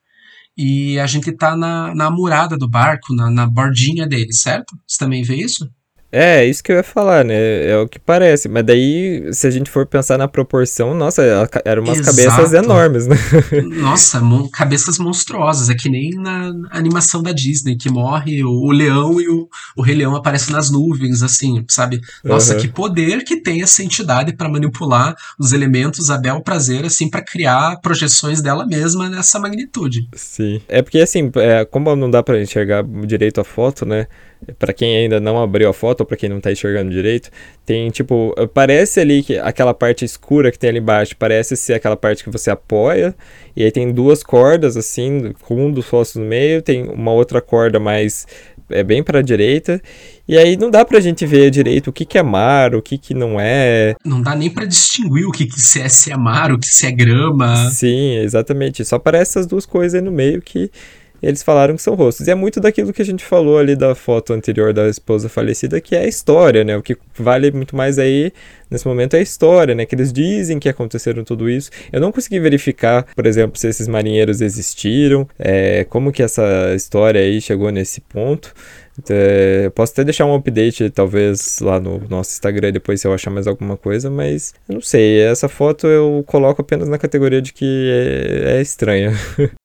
e a gente está na, na murada do barco, na, na bordinha dele, certo? Você também vê isso? É, isso que eu ia falar, né? É o que parece. Mas daí, se a gente for pensar na proporção, nossa, eram umas Exato. cabeças enormes, né? Nossa, mon cabeças monstruosas. É que nem na animação da Disney, que morre o, o leão e o, o Rei Leão aparece nas nuvens, assim, sabe? Nossa, uhum. que poder que tem essa entidade para manipular os elementos a bel prazer, assim, para criar projeções dela mesma nessa magnitude. Sim. É porque, assim, é, como não dá para enxergar direito a foto, né? Para quem ainda não abriu a foto ou para quem não tá enxergando direito, tem tipo, parece ali que aquela parte escura que tem ali embaixo, parece ser aquela parte que você apoia, e aí tem duas cordas assim, com um dos fósforos no meio, tem uma outra corda mais é bem para a direita, e aí não dá pra gente ver direito o que, que é mar, o que, que não é. Não dá nem para distinguir o que, que se é, se é mar, o que se é grama. Sim, exatamente. Só aparece essas duas coisas aí no meio que eles falaram que são rostos. E é muito daquilo que a gente falou ali da foto anterior da esposa falecida, que é a história, né? O que vale muito mais aí, nesse momento, é a história, né? Que eles dizem que aconteceram tudo isso. Eu não consegui verificar, por exemplo, se esses marinheiros existiram, é, como que essa história aí chegou nesse ponto. É, posso até deixar um update, talvez, lá no nosso Instagram depois se eu achar mais alguma coisa, mas eu não sei. Essa foto eu coloco apenas na categoria de que é, é estranha.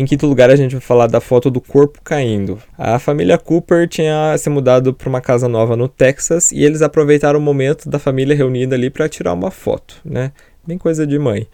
Em quinto lugar, a gente vai falar da foto do corpo caindo. A família Cooper tinha se mudado para uma casa nova no Texas e eles aproveitaram o momento da família reunida ali para tirar uma foto, né? Bem coisa de mãe.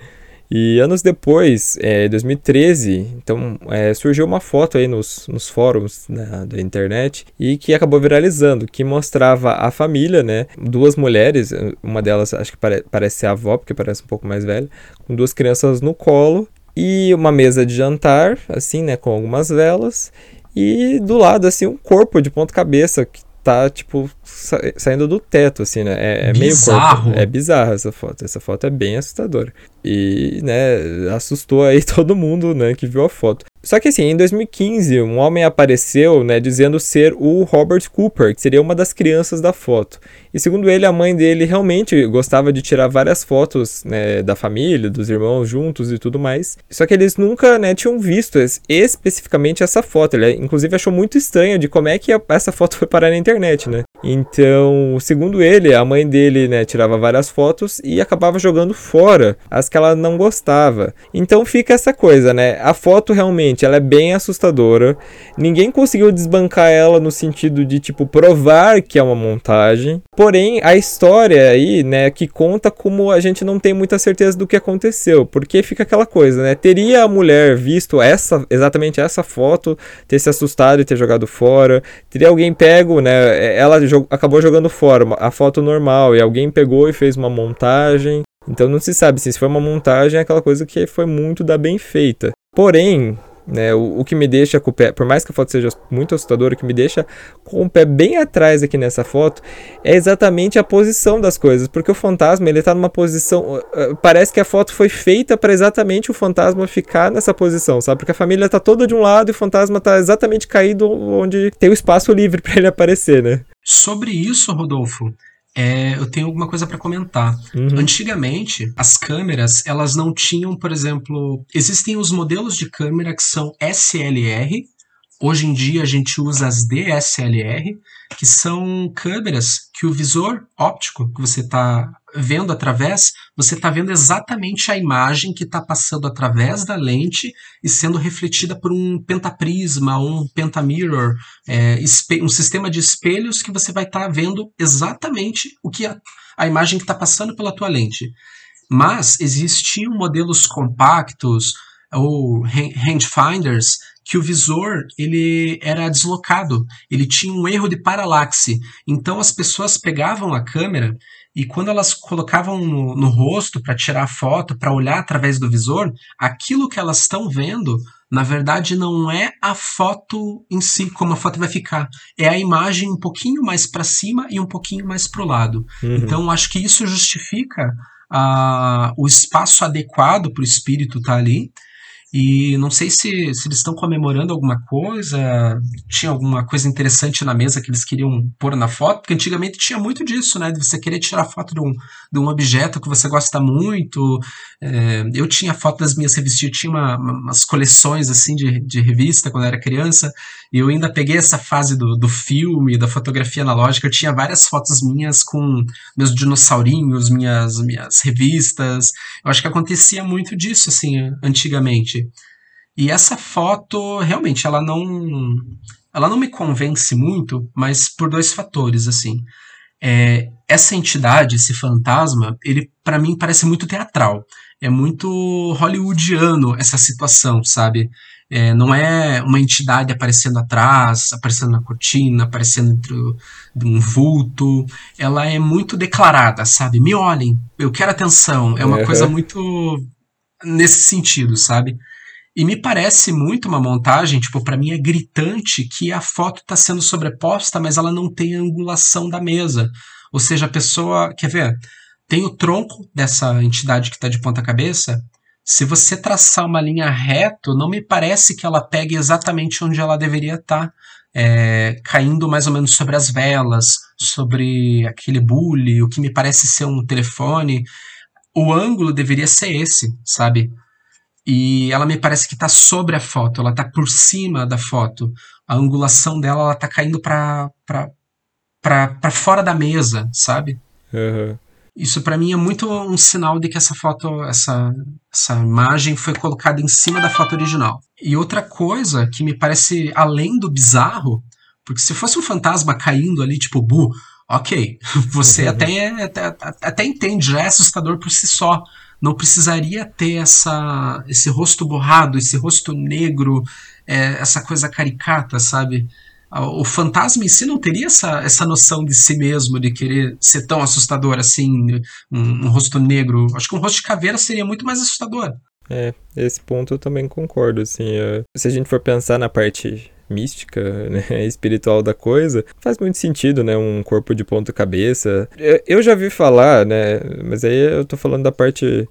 E anos depois, é, 2013, então é, surgiu uma foto aí nos, nos fóruns né, da internet e que acabou viralizando, que mostrava a família, né? Duas mulheres, uma delas acho que pare, parece ser a avó, porque parece um pouco mais velha, com duas crianças no colo e uma mesa de jantar, assim, né, com algumas velas. E do lado, assim, um corpo de ponta cabeça que tá, tipo, sa saindo do teto, assim, né? É, é meio corpo. É bizarro essa foto. Essa foto é bem assustadora. E, né, assustou aí todo mundo, né, que viu a foto. Só que assim, em 2015, um homem apareceu, né, dizendo ser o Robert Cooper, que seria uma das crianças da foto. E segundo ele, a mãe dele realmente gostava de tirar várias fotos, né, da família, dos irmãos juntos e tudo mais. Só que eles nunca, né, tinham visto especificamente essa foto. Ele inclusive achou muito estranho de como é que essa foto foi parar na internet, né? Então, segundo ele, a mãe dele, né, tirava várias fotos e acabava jogando fora as que ela não gostava. Então fica essa coisa, né? A foto realmente ela é bem assustadora. Ninguém conseguiu desbancar ela no sentido de tipo provar que é uma montagem. Porém, a história aí, né, que conta como a gente não tem muita certeza do que aconteceu, porque fica aquela coisa, né? Teria a mulher visto essa exatamente essa foto, ter se assustado e ter jogado fora? Teria alguém pego, né? Ela acabou jogando fora a foto normal e alguém pegou e fez uma montagem. Então não se sabe se foi uma montagem, é aquela coisa que foi muito da bem feita. Porém, né, o, o, que me deixa com o pé, por mais que a foto seja muito assustadora, o que me deixa com o pé bem atrás aqui nessa foto é exatamente a posição das coisas, porque o fantasma ele tá numa posição, uh, parece que a foto foi feita para exatamente o fantasma ficar nessa posição, sabe? Porque a família tá toda de um lado e o fantasma tá exatamente caído onde tem o espaço livre para ele aparecer, né? Sobre isso, Rodolfo, é, eu tenho alguma coisa para comentar. Uhum. Antigamente, as câmeras, elas não tinham, por exemplo, existem os modelos de câmera que são SLR. Hoje em dia a gente usa as DSLR, que são câmeras que o visor óptico que você está vendo através, você está vendo exatamente a imagem que está passando através da lente e sendo refletida por um pentaprisma, um pentamirror, é, um sistema de espelhos que você vai estar tá vendo exatamente o que a, a imagem que está passando pela tua lente. Mas existiam modelos compactos ou rangefinders que o visor ele era deslocado, ele tinha um erro de paralaxe. Então as pessoas pegavam a câmera e quando elas colocavam no, no rosto para tirar a foto, para olhar através do visor, aquilo que elas estão vendo, na verdade, não é a foto em si, como a foto vai ficar. É a imagem um pouquinho mais para cima e um pouquinho mais para o lado. Uhum. Então, acho que isso justifica uh, o espaço adequado para o espírito estar tá ali e não sei se, se eles estão comemorando alguma coisa, tinha alguma coisa interessante na mesa que eles queriam pôr na foto, porque antigamente tinha muito disso, né? De você querer tirar foto de um, de um objeto que você gosta muito. É, eu tinha foto das minhas revistas, eu tinha uma, umas coleções assim de, de revista quando eu era criança, eu ainda peguei essa fase do, do filme, da fotografia analógica. Eu tinha várias fotos minhas com meus dinossaurinhos, minhas, minhas revistas. Eu acho que acontecia muito disso, assim, antigamente. E essa foto, realmente, ela não, ela não me convence muito, mas por dois fatores, assim. É, essa entidade, esse fantasma, ele para mim parece muito teatral. É muito hollywoodiano essa situação, sabe? É, não é uma entidade aparecendo atrás, aparecendo na cortina, aparecendo dentro de um vulto. Ela é muito declarada, sabe? Me olhem, eu quero atenção. É uma uhum. coisa muito nesse sentido, sabe? E me parece muito uma montagem, tipo, para mim é gritante que a foto está sendo sobreposta, mas ela não tem a angulação da mesa. Ou seja, a pessoa, quer ver? Tem o tronco dessa entidade que está de ponta cabeça. Se você traçar uma linha reto, não me parece que ela pegue exatamente onde ela deveria estar. Tá, é, caindo mais ou menos sobre as velas, sobre aquele bule, o que me parece ser um telefone. O ângulo deveria ser esse, sabe? e ela me parece que está sobre a foto, ela está por cima da foto. A angulação dela ela tá caindo para para fora da mesa, sabe? Uhum. Isso para mim é muito um sinal de que essa foto, essa, essa imagem foi colocada em cima da foto original. E outra coisa que me parece além do bizarro, porque se fosse um fantasma caindo ali, tipo, bu, ok, você uhum. até, até, até entende, já é assustador por si só. Não precisaria ter essa, esse rosto borrado, esse rosto negro, é, essa coisa caricata, sabe? O fantasma em si não teria essa, essa noção de si mesmo, de querer ser tão assustador assim, um, um rosto negro. Acho que um rosto de caveira seria muito mais assustador. É, esse ponto eu também concordo, assim, se a gente for pensar na parte mística, né, espiritual da coisa, faz muito sentido, né, um corpo de ponta cabeça. Eu, eu já vi falar, né, mas aí eu tô falando da parte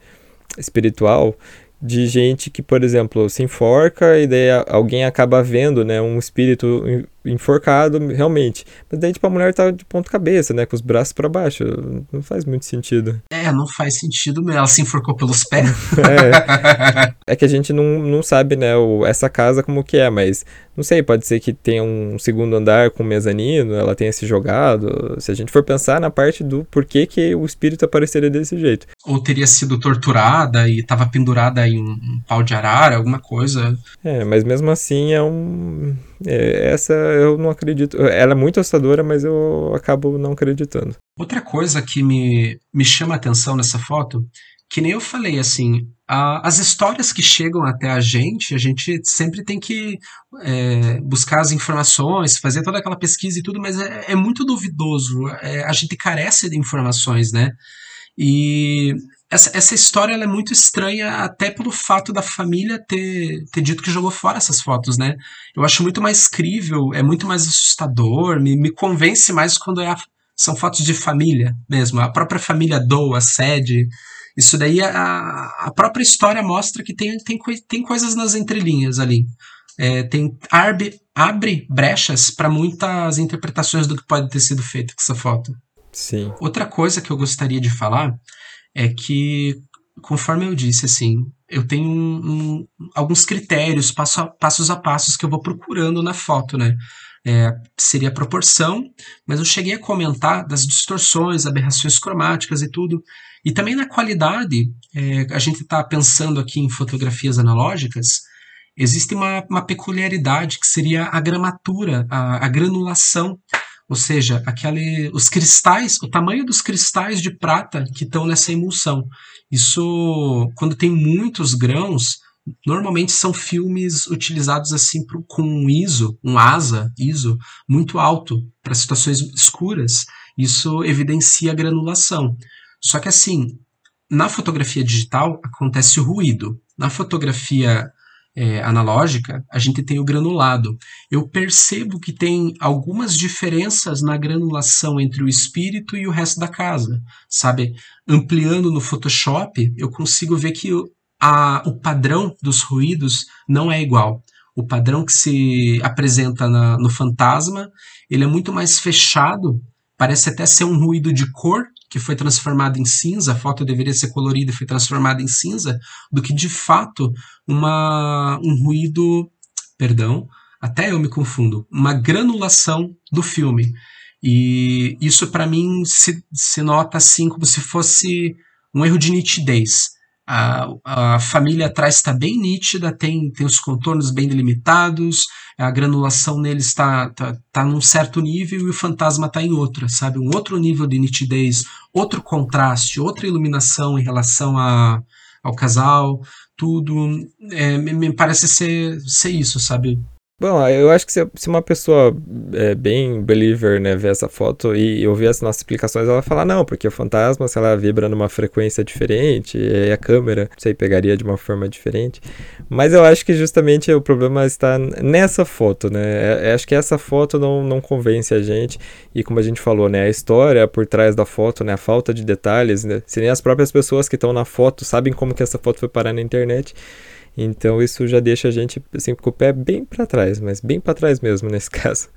espiritual, de gente que, por exemplo, se enforca e daí alguém acaba vendo, né, um espírito enforcado realmente. Mas daí, tipo, a mulher tá de ponta cabeça, né? Com os braços para baixo. Não faz muito sentido. É, não faz sentido mesmo. Ela se enforcou pelos pés. é. é que a gente não, não sabe, né, o, essa casa como que é, mas não sei, pode ser que tenha um segundo andar com mezanino, ela tenha se jogado. Se a gente for pensar na parte do porquê que o espírito apareceria desse jeito. Ou teria sido torturada e estava pendurada em um pau de arara, alguma coisa. É, mas mesmo assim é um essa eu não acredito. Ela é muito assustadora, mas eu acabo não acreditando. Outra coisa que me, me chama a atenção nessa foto, que nem eu falei, assim, a, as histórias que chegam até a gente, a gente sempre tem que é, buscar as informações, fazer toda aquela pesquisa e tudo, mas é, é muito duvidoso. É, a gente carece de informações, né? E essa, essa história é muito estranha até pelo fato da família ter, ter dito que jogou fora essas fotos, né? Eu acho muito mais crível, é muito mais assustador, me, me convence mais quando é a, são fotos de família mesmo. A própria família doa, cede. Isso daí, a, a própria história mostra que tem, tem, tem coisas nas entrelinhas ali. É, tem abre, abre brechas para muitas interpretações do que pode ter sido feito com essa foto. Sim. Outra coisa que eu gostaria de falar é que, conforme eu disse, assim, eu tenho um, um, alguns critérios, passo a, passos a passos que eu vou procurando na foto, né? É, seria a proporção, mas eu cheguei a comentar das distorções, aberrações cromáticas e tudo. E também na qualidade, é, a gente está pensando aqui em fotografias analógicas, existe uma, uma peculiaridade que seria a gramatura, a, a granulação ou seja, aquele, os cristais, o tamanho dos cristais de prata que estão nessa emulsão. Isso, quando tem muitos grãos, normalmente são filmes utilizados assim pro, com um ISO, um ASA, ISO, muito alto para situações escuras. Isso evidencia a granulação. Só que assim, na fotografia digital acontece o ruído. Na fotografia é, analógica, a gente tem o granulado. Eu percebo que tem algumas diferenças na granulação entre o espírito e o resto da casa, sabe? Ampliando no Photoshop, eu consigo ver que a, o padrão dos ruídos não é igual. O padrão que se apresenta na, no fantasma, ele é muito mais fechado, parece até ser um ruído de cor que foi transformada em cinza, a foto deveria ser colorida e foi transformada em cinza, do que de fato uma, um ruído, perdão, até eu me confundo, uma granulação do filme. E isso para mim se, se nota assim como se fosse um erro de nitidez. A, a família atrás está bem nítida, tem, tem os contornos bem delimitados, a granulação nele está tá, tá num certo nível e o fantasma está em outra, sabe? Um outro nível de nitidez, outro contraste, outra iluminação em relação a, ao casal, tudo. É, me, me parece ser, ser isso, sabe? Bom, eu acho que se, se uma pessoa é, bem believer, né, ver essa foto e ouvir as nossas explicações, ela vai falar, não, porque o fantasma, se ela vibra numa frequência diferente, e a câmera, sei, pegaria de uma forma diferente. Mas eu acho que justamente o problema está nessa foto, né? É, é, acho que essa foto não, não convence a gente. E como a gente falou, né, a história por trás da foto, né, a falta de detalhes, né, se nem as próprias pessoas que estão na foto sabem como que essa foto foi parar na internet. Então isso já deixa a gente assim, com o pé bem para trás, mas bem para trás mesmo nesse caso.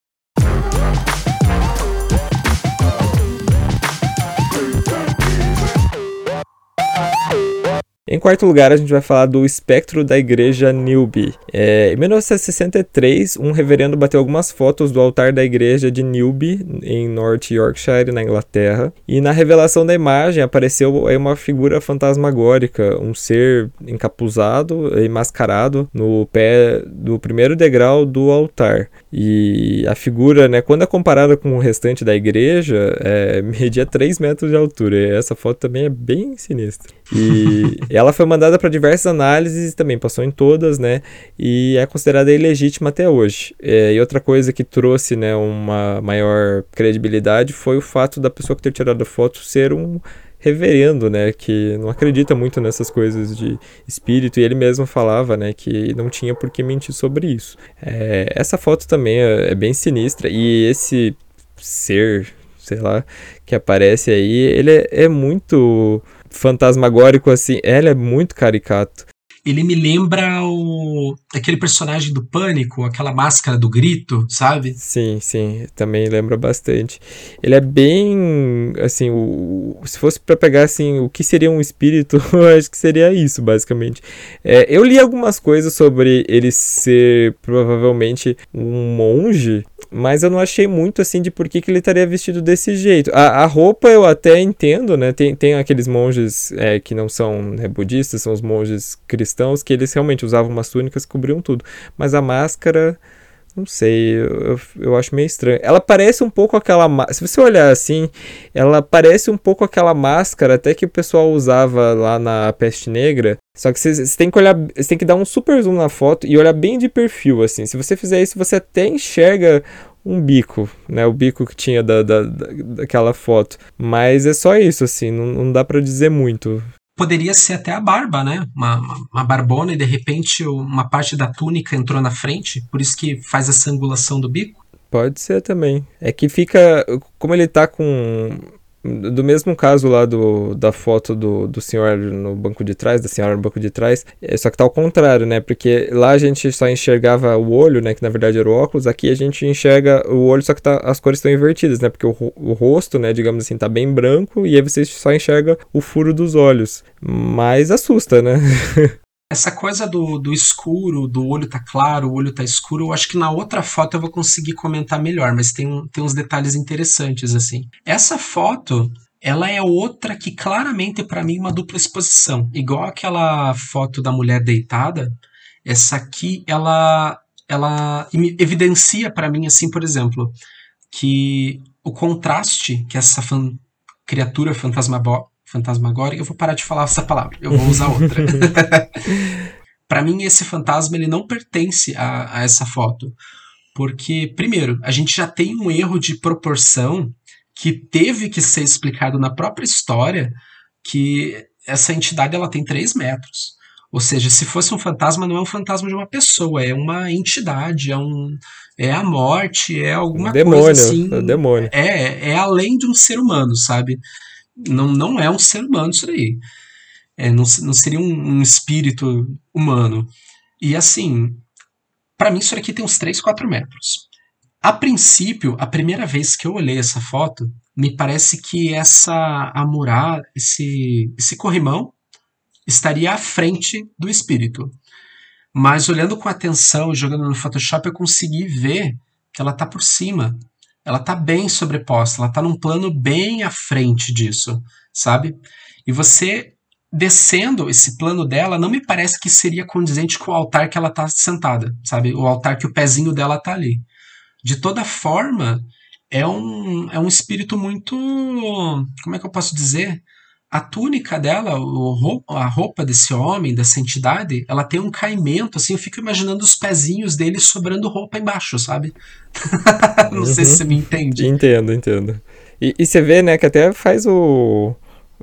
Em quarto lugar, a gente vai falar do espectro da igreja Newby. É, em 1963, um reverendo bateu algumas fotos do altar da igreja de Newby, em North Yorkshire, na Inglaterra, e na revelação da imagem apareceu uma figura fantasmagórica, um ser encapuzado e mascarado no pé do primeiro degrau do altar. E a figura, né, quando é comparada com o restante da igreja, é, media 3 metros de altura. E essa foto também é bem sinistra. E ela foi mandada para diversas análises, também passou em todas, né? E é considerada ilegítima até hoje. É, e outra coisa que trouxe, né, uma maior credibilidade foi o fato da pessoa que ter tirado a foto ser um reverendo, né, que não acredita muito nessas coisas de espírito, e ele mesmo falava, né, que não tinha por que mentir sobre isso. É, essa foto também é, é bem sinistra, e esse ser, sei lá, que aparece aí, ele é, é muito fantasmagórico, assim, ele é muito caricato ele me lembra o aquele personagem do Pânico, aquela máscara do grito, sabe? Sim, sim, também lembra bastante. Ele é bem, assim, o, se fosse para pegar assim, o que seria um espírito, eu acho que seria isso, basicamente. É, eu li algumas coisas sobre ele ser provavelmente um monge, mas eu não achei muito assim de por que, que ele estaria vestido desse jeito. A, a roupa eu até entendo, né? Tem, tem aqueles monges é, que não são né, budistas, são os monges cristãos, que eles realmente usavam umas túnicas cobriam tudo. Mas a máscara, não sei, eu, eu acho meio estranho. Ela parece um pouco aquela. Se você olhar assim, ela parece um pouco aquela máscara até que o pessoal usava lá na Peste Negra. Só que você, tem que olhar, você tem que dar um super zoom na foto e olhar bem de perfil, assim. Se você fizer isso, você até enxerga um bico, né? O bico que tinha da, da, daquela foto. Mas é só isso, assim, não, não dá para dizer muito poderia ser até a barba, né? Uma, uma, barbona e de repente uma parte da túnica entrou na frente, por isso que faz essa angulação do bico. Pode ser também. É que fica. Como ele tá com do mesmo caso lá do, da foto do, do senhor no banco de trás, da senhora no banco de trás, é, só que tá ao contrário, né? Porque lá a gente só enxergava o olho, né? Que na verdade era o óculos, aqui a gente enxerga o olho, só que tá, as cores estão invertidas, né? Porque o, o rosto, né, digamos assim, tá bem branco e aí você só enxerga o furo dos olhos. Mas assusta, né? Essa coisa do, do escuro, do olho tá claro, o olho tá escuro, eu acho que na outra foto eu vou conseguir comentar melhor, mas tem, tem uns detalhes interessantes assim. Essa foto, ela é outra que claramente para mim é uma dupla exposição, igual aquela foto da mulher deitada. Essa aqui, ela ela evidencia para mim assim, por exemplo, que o contraste que essa fan criatura fantasma fantasmagórica, eu vou parar de falar essa palavra, eu vou usar outra. para mim, esse fantasma ele não pertence a, a essa foto. Porque, primeiro, a gente já tem um erro de proporção que teve que ser explicado na própria história que essa entidade ela tem 3 metros. Ou seja, se fosse um fantasma, não é um fantasma de uma pessoa, é uma entidade, é um é a morte, é alguma demônio, coisa assim. É demônio. É, é além de um ser humano, sabe? Não, não é um ser humano isso daí. É, não, não seria um, um, espírito humano. E assim, para mim isso aqui tem uns 3, 4 metros. A princípio, a primeira vez que eu olhei essa foto, me parece que essa amurá, esse, esse corrimão, estaria à frente do espírito. Mas olhando com atenção, jogando no Photoshop, eu consegui ver que ela está por cima ela tá bem sobreposta, ela tá num plano bem à frente disso, sabe? E você descendo esse plano dela, não me parece que seria condizente com o altar que ela tá sentada, sabe? O altar que o pezinho dela tá ali. De toda forma, é um, é um espírito muito. Como é que eu posso dizer? A túnica dela, a roupa desse homem, dessa entidade, ela tem um caimento, assim, eu fico imaginando os pezinhos dele sobrando roupa embaixo, sabe? Não uhum. sei se você me entende. Entendo, entendo. E, e, você vê, né, que até faz o.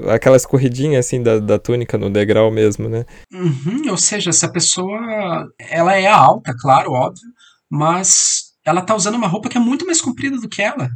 aquela escorridinha, assim, da, da túnica no degrau mesmo, né? Uhum, ou seja, essa pessoa. Ela é alta, claro, óbvio, mas ela tá usando uma roupa que é muito mais comprida do que ela.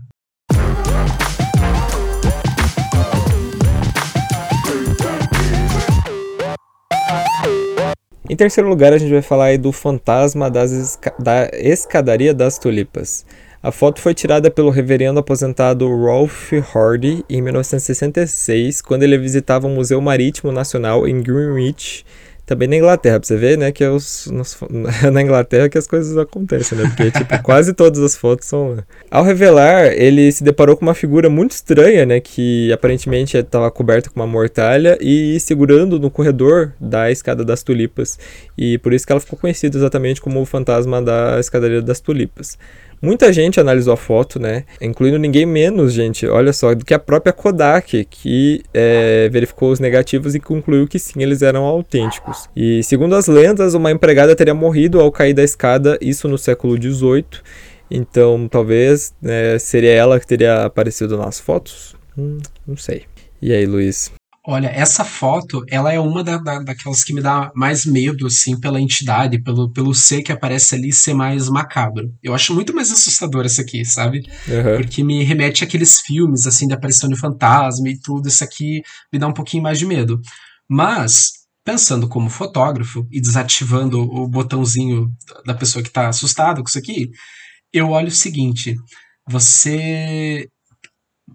Em terceiro lugar, a gente vai falar do fantasma das esca da escadaria das tulipas. A foto foi tirada pelo reverendo aposentado Rolf Hardy em 1966, quando ele visitava o Museu Marítimo Nacional em Greenwich, também na Inglaterra, pra você ver, né, que é os, nos, na Inglaterra que as coisas acontecem, né, porque, tipo, quase todas as fotos são lá. Ao revelar, ele se deparou com uma figura muito estranha, né, que aparentemente estava coberta com uma mortalha e segurando no corredor da Escada das Tulipas, e por isso que ela ficou conhecida exatamente como o fantasma da Escadaria das Tulipas. Muita gente analisou a foto, né? Incluindo ninguém menos, gente, olha só, do que a própria Kodak, que é, verificou os negativos e concluiu que sim, eles eram autênticos. E segundo as lendas, uma empregada teria morrido ao cair da escada, isso no século XVIII. Então, talvez né, seria ela que teria aparecido nas fotos? Hum, não sei. E aí, Luiz? Olha, essa foto, ela é uma da, da, daquelas que me dá mais medo, assim, pela entidade, pelo, pelo ser que aparece ali ser mais macabro. Eu acho muito mais assustador essa aqui, sabe? Uhum. Porque me remete àqueles filmes, assim, da aparição de fantasma e tudo. Isso aqui me dá um pouquinho mais de medo. Mas, pensando como fotógrafo e desativando o botãozinho da pessoa que tá assustada com isso aqui, eu olho o seguinte: você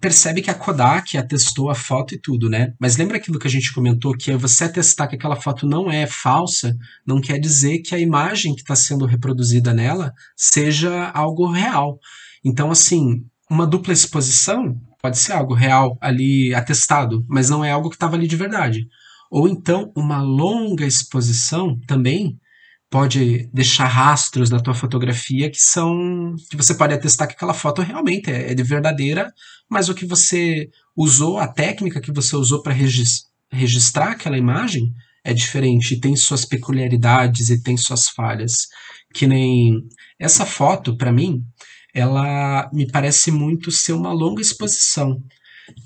percebe que a Kodak atestou a foto e tudo, né? Mas lembra aquilo que a gente comentou, que é você atestar que aquela foto não é falsa, não quer dizer que a imagem que está sendo reproduzida nela seja algo real. Então, assim, uma dupla exposição pode ser algo real ali atestado, mas não é algo que estava ali de verdade. Ou então, uma longa exposição também pode deixar rastros na tua fotografia que são que você pode atestar que aquela foto realmente é, é de verdadeira, mas o que você usou, a técnica que você usou para regis, registrar aquela imagem é diferente, tem suas peculiaridades e tem suas falhas. Que nem essa foto, para mim, ela me parece muito ser uma longa exposição.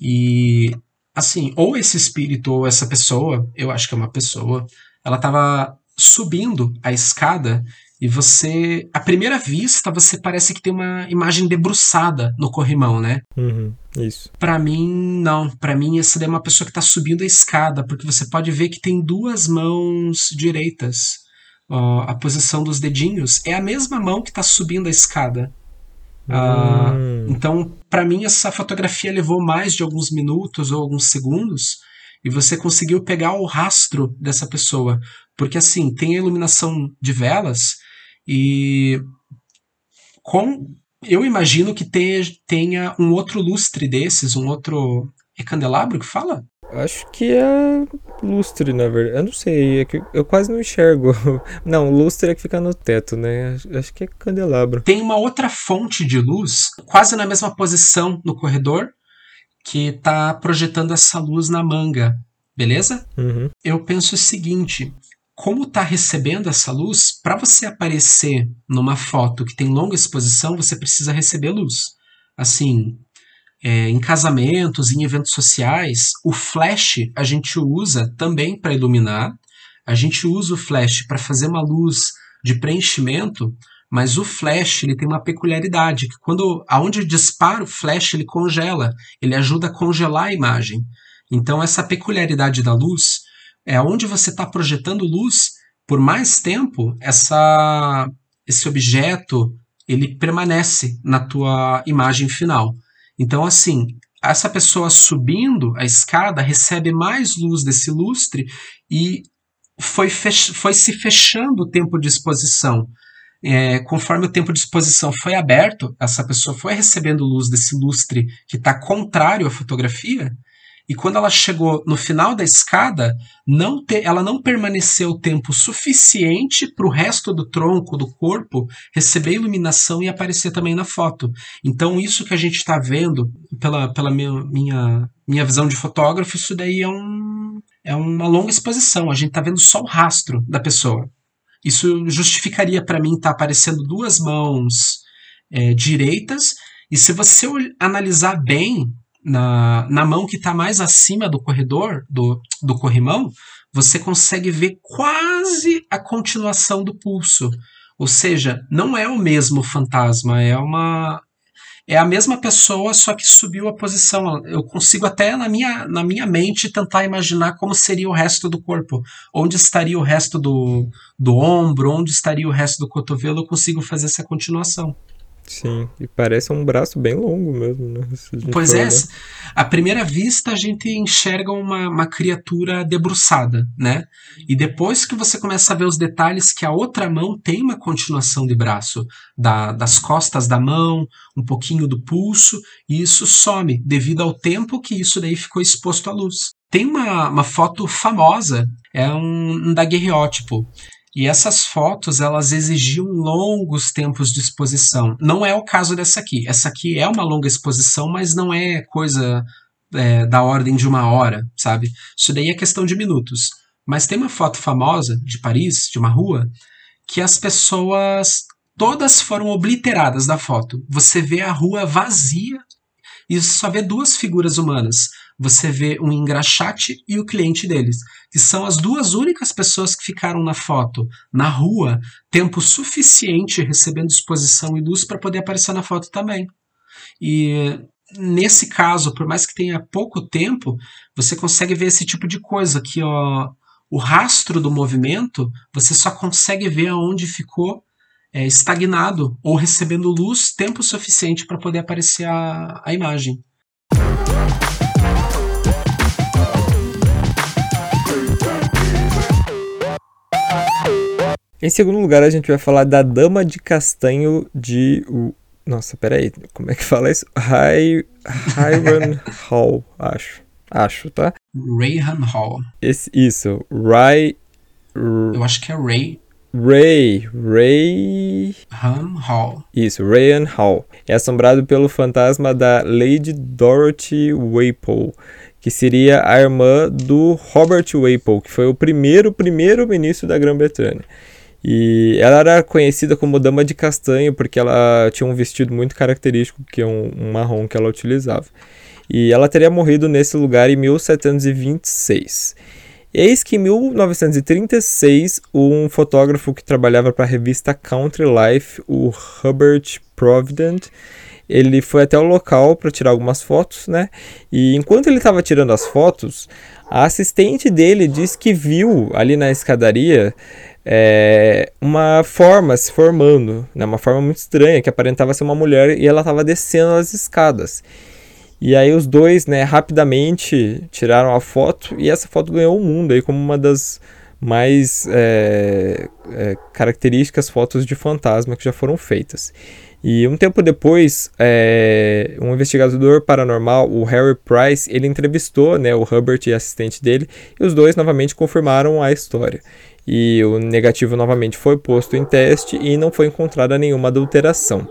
E assim, ou esse espírito ou essa pessoa, eu acho que é uma pessoa, ela estava subindo a escada e você, à primeira vista, você parece que tem uma imagem debruçada no corrimão, né? Uhum, isso. Para mim, não. Para mim, essa é uma pessoa que tá subindo a escada, porque você pode ver que tem duas mãos direitas. Uh, a posição dos dedinhos é a mesma mão que tá subindo a escada. Uh, então, para mim, essa fotografia levou mais de alguns minutos ou alguns segundos e você conseguiu pegar o rastro dessa pessoa. Porque assim, tem a iluminação de velas e com eu imagino que tenha um outro lustre desses, um outro é candelabro que fala? Acho que é lustre, na verdade. Eu não sei, é que eu quase não enxergo. Não, lustre é que fica no teto, né? Acho que é candelabro. Tem uma outra fonte de luz, quase na mesma posição no corredor, que está projetando essa luz na manga, beleza? Uhum. Eu penso o seguinte: como está recebendo essa luz, para você aparecer numa foto que tem longa exposição, você precisa receber luz. Assim, é, em casamentos, em eventos sociais, o flash a gente usa também para iluminar. A gente usa o flash para fazer uma luz de preenchimento mas o flash ele tem uma peculiaridade que quando aonde dispara o flash ele congela, ele ajuda a congelar a imagem. Então essa peculiaridade da luz é onde você está projetando luz por mais tempo, essa esse objeto ele permanece na tua imagem final. Então assim, essa pessoa subindo a escada recebe mais luz desse lustre e foi, foi se fechando o tempo de exposição é, conforme o tempo de exposição foi aberto, essa pessoa foi recebendo luz desse lustre que está contrário à fotografia, e quando ela chegou no final da escada, não te, ela não permaneceu tempo suficiente para o resto do tronco do corpo receber iluminação e aparecer também na foto. Então, isso que a gente está vendo, pela, pela minha, minha, minha visão de fotógrafo, isso daí é, um, é uma longa exposição. A gente está vendo só o rastro da pessoa. Isso justificaria para mim estar tá aparecendo duas mãos é, direitas, e se você analisar bem na, na mão que está mais acima do corredor, do, do corrimão, você consegue ver quase a continuação do pulso. Ou seja, não é o mesmo fantasma, é uma, é a mesma pessoa, só que subiu a posição. Eu consigo até na minha, na minha mente tentar imaginar como seria o resto do corpo. Onde estaria o resto do, do ombro, onde estaria o resto do cotovelo, eu consigo fazer essa continuação. Sim, e parece um braço bem longo mesmo, né? Pois é, à primeira vista a gente enxerga uma, uma criatura debruçada, né? E depois que você começa a ver os detalhes que a outra mão tem uma continuação de braço, da, das costas da mão, um pouquinho do pulso, e isso some devido ao tempo que isso daí ficou exposto à luz. Tem uma, uma foto famosa, é um, um daguerreótipo, e essas fotos, elas exigiam longos tempos de exposição. Não é o caso dessa aqui. Essa aqui é uma longa exposição, mas não é coisa é, da ordem de uma hora, sabe? Isso daí é questão de minutos. Mas tem uma foto famosa de Paris, de uma rua, que as pessoas todas foram obliteradas da foto. Você vê a rua vazia e só vê duas figuras humanas você vê um engraxate e o cliente deles, que são as duas únicas pessoas que ficaram na foto, na rua, tempo suficiente recebendo exposição e luz para poder aparecer na foto também. E nesse caso, por mais que tenha pouco tempo, você consegue ver esse tipo de coisa que ó, o rastro do movimento você só consegue ver aonde ficou é, estagnado ou recebendo luz tempo suficiente para poder aparecer a, a imagem. Em segundo lugar, a gente vai falar da Dama de Castanho de. Nossa, peraí, como é que fala isso? Hiram Hall, acho. Acho, tá? Rayhan Hall. Esse, isso, Ray. Eu acho que é Ray. Ray, Ray. Han Hall. Isso, Rayan Hall. É assombrado pelo fantasma da Lady Dorothy Wapole, que seria a irmã do Robert Wapole, que foi o primeiro primeiro-ministro da Grã-Bretanha. E ela era conhecida como Dama de Castanho porque ela tinha um vestido muito característico, que é um, um marrom que ela utilizava. E ela teria morrido nesse lugar em 1726. Eis que em 1936, um fotógrafo que trabalhava para a revista Country Life, o Hubert Provident, ele foi até o local para tirar algumas fotos, né? E enquanto ele estava tirando as fotos, a assistente dele disse que viu ali na escadaria é, uma forma se formando, né, uma forma muito estranha, que aparentava ser uma mulher e ela estava descendo as escadas. E aí os dois, né, rapidamente tiraram a foto e essa foto ganhou o mundo aí como uma das mais é, é, características fotos de fantasma que já foram feitas. E um tempo depois, é, um investigador paranormal, o Harry Price, ele entrevistou né, o Hubbard e assistente dele, e os dois novamente confirmaram a história e o negativo novamente foi posto em teste e não foi encontrada nenhuma adulteração.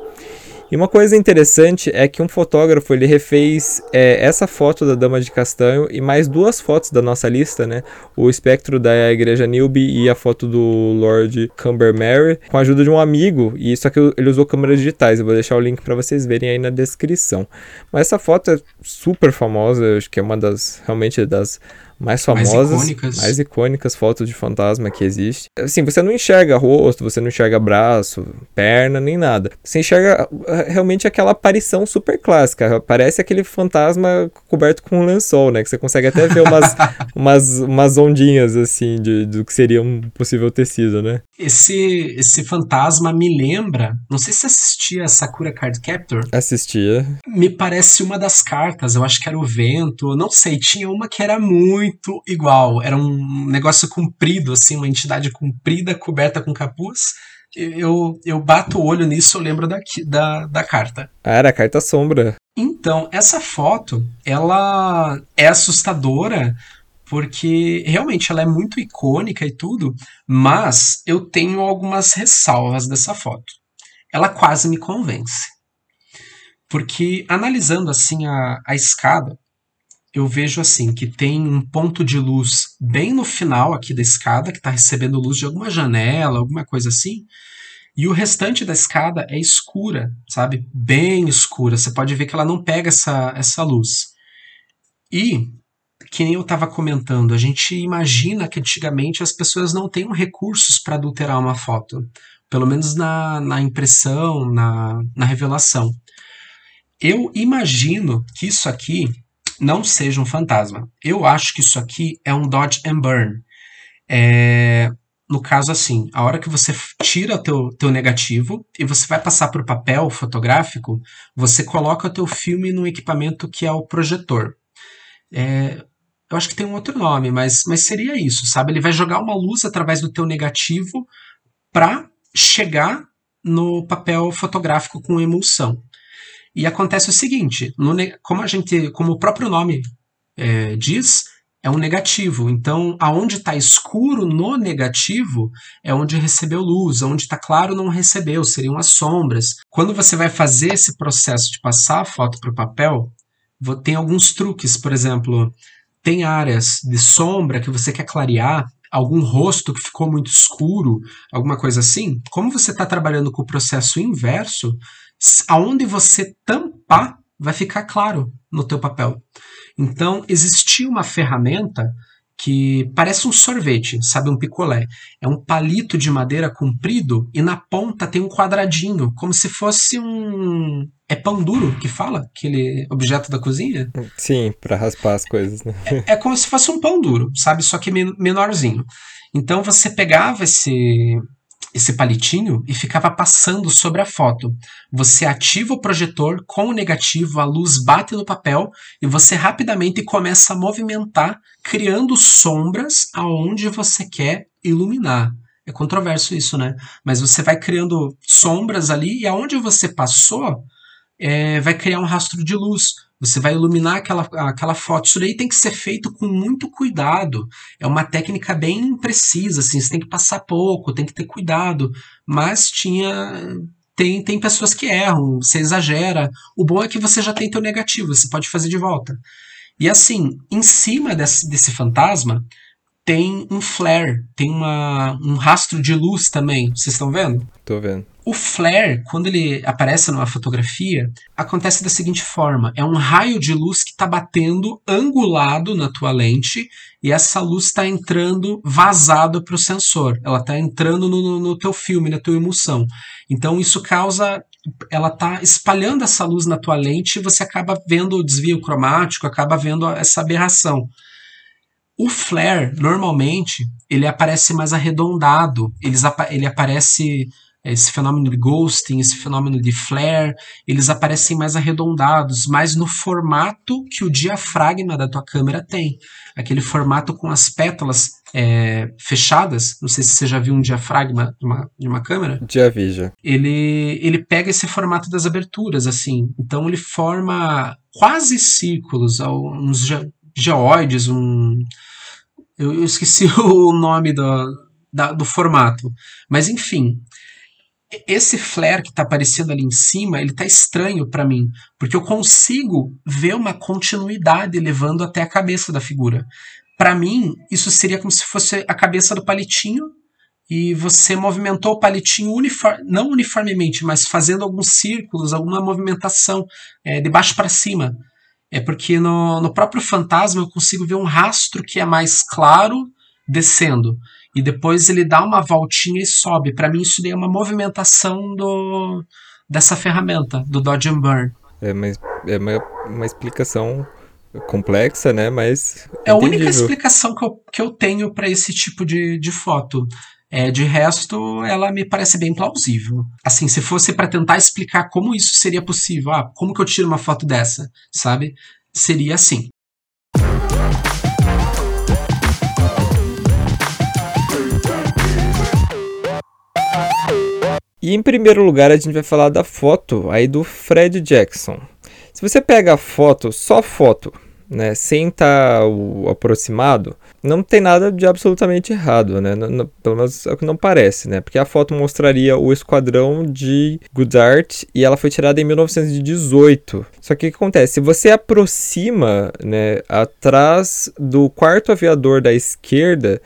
E uma coisa interessante é que um fotógrafo ele refez é, essa foto da Dama de Castanho e mais duas fotos da nossa lista, né? O espectro da Igreja Newby e a foto do Lord Cumbermary, com a ajuda de um amigo. E só que ele usou câmeras digitais. Eu vou deixar o link para vocês verem aí na descrição. Mas essa foto é super famosa, acho que é uma das realmente das mais famosas, mais icônicas. mais icônicas fotos de fantasma que existe. Assim, você não enxerga rosto, você não enxerga braço, perna, nem nada. Você enxerga eh, realmente aquela aparição super clássica. Parece aquele fantasma coberto com um lençol, né? Que você consegue até ver umas, umas, umas ondinhas, assim, de, do que seria um possível tecido, né? Esse, esse fantasma me lembra. Não sei se assistia Sakura Card Captor. Assistia. Me parece uma das cartas, eu acho que era o vento. Não sei, tinha uma que era muito muito igual. Era um negócio comprido, assim, uma entidade comprida, coberta com capuz. Eu, eu bato o olho nisso, eu lembro da, da, da carta. Ah, era a carta sombra. Então, essa foto, ela é assustadora porque realmente ela é muito icônica e tudo, mas eu tenho algumas ressalvas dessa foto. Ela quase me convence. Porque analisando assim a, a escada, eu vejo assim que tem um ponto de luz bem no final aqui da escada, que está recebendo luz de alguma janela, alguma coisa assim. E o restante da escada é escura, sabe? Bem escura. Você pode ver que ela não pega essa, essa luz. E, que nem eu estava comentando, a gente imagina que antigamente as pessoas não tenham recursos para adulterar uma foto. Pelo menos na, na impressão, na, na revelação. Eu imagino que isso aqui não seja um fantasma. Eu acho que isso aqui é um Dodge and Burn. É... no caso assim, a hora que você tira o teu, teu negativo e você vai passar para o papel fotográfico, você coloca o teu filme no equipamento que é o projetor. É, eu acho que tem um outro nome, mas, mas seria isso, sabe? Ele vai jogar uma luz através do teu negativo para chegar no papel fotográfico com emulsão. E acontece o seguinte, no, como a gente, como o próprio nome é, diz, é um negativo. Então, aonde está escuro no negativo é onde recebeu luz, aonde está claro não recebeu, seriam as sombras. Quando você vai fazer esse processo de passar a foto para o papel, tem alguns truques, por exemplo, tem áreas de sombra que você quer clarear, algum rosto que ficou muito escuro, alguma coisa assim. Como você está trabalhando com o processo inverso, aonde você tampar vai ficar claro no teu papel. Então, existia uma ferramenta que parece um sorvete, sabe, um picolé. É um palito de madeira comprido e na ponta tem um quadradinho, como se fosse um é pão duro que fala, aquele objeto da cozinha? Sim, para raspar as coisas, né? É, é, como se fosse um pão duro, sabe, só que menorzinho. Então você pegava esse esse palitinho e ficava passando sobre a foto. Você ativa o projetor com o negativo, a luz bate no papel e você rapidamente começa a movimentar, criando sombras aonde você quer iluminar. É controverso isso, né? Mas você vai criando sombras ali e aonde você passou, é, vai criar um rastro de luz. Você vai iluminar aquela, aquela foto. Isso daí tem que ser feito com muito cuidado. É uma técnica bem precisa, assim, você tem que passar pouco, tem que ter cuidado. Mas tinha. Tem, tem pessoas que erram, você exagera. O bom é que você já tem teu negativo, você pode fazer de volta. E assim, em cima desse, desse fantasma, tem um flare, tem uma, um rastro de luz também. Vocês estão vendo? Tô vendo. O flare, quando ele aparece numa fotografia, acontece da seguinte forma: é um raio de luz que está batendo angulado na tua lente e essa luz está entrando vazado para o sensor. Ela está entrando no, no teu filme, na tua emulsão. Então isso causa ela está espalhando essa luz na tua lente e você acaba vendo o desvio cromático, acaba vendo essa aberração. O flare, normalmente, ele aparece mais arredondado, ele, ele aparece esse fenômeno de ghosting, esse fenômeno de flare, eles aparecem mais arredondados, mais no formato que o diafragma da tua câmera tem. Aquele formato com as pétalas é, fechadas. Não sei se você já viu um diafragma de uma, de uma câmera. Já vi, já. Ele, ele pega esse formato das aberturas, assim. Então ele forma quase círculos, uns ge geoides, um... Eu, eu esqueci o nome do, da, do formato. Mas enfim, esse flare que está aparecendo ali em cima, ele tá estranho para mim, porque eu consigo ver uma continuidade levando até a cabeça da figura. Para mim, isso seria como se fosse a cabeça do palitinho e você movimentou o palitinho não uniformemente, mas fazendo alguns círculos, alguma movimentação é, de baixo para cima. É porque no, no próprio fantasma eu consigo ver um rastro que é mais claro descendo e depois ele dá uma voltinha e sobe. Para mim isso daí é uma movimentação do dessa ferramenta do Dodge and Burn. É, mas é uma, uma explicação complexa, né? Mas é a única explicação que eu, que eu tenho para esse tipo de, de foto. É, de resto, ela me parece bem plausível. Assim, se fosse para tentar explicar como isso seria possível, ah, como que eu tiro uma foto dessa, sabe? Seria assim. E em primeiro lugar, a gente vai falar da foto aí do Fred Jackson. Se você pega a foto, só foto, né, sem estar tá o aproximado, não tem nada de absolutamente errado, né? pelo menos é o que não parece, né? Porque a foto mostraria o esquadrão de Goodart e ela foi tirada em 1918. Só que o que acontece? Se você aproxima, né, atrás do quarto aviador da esquerda,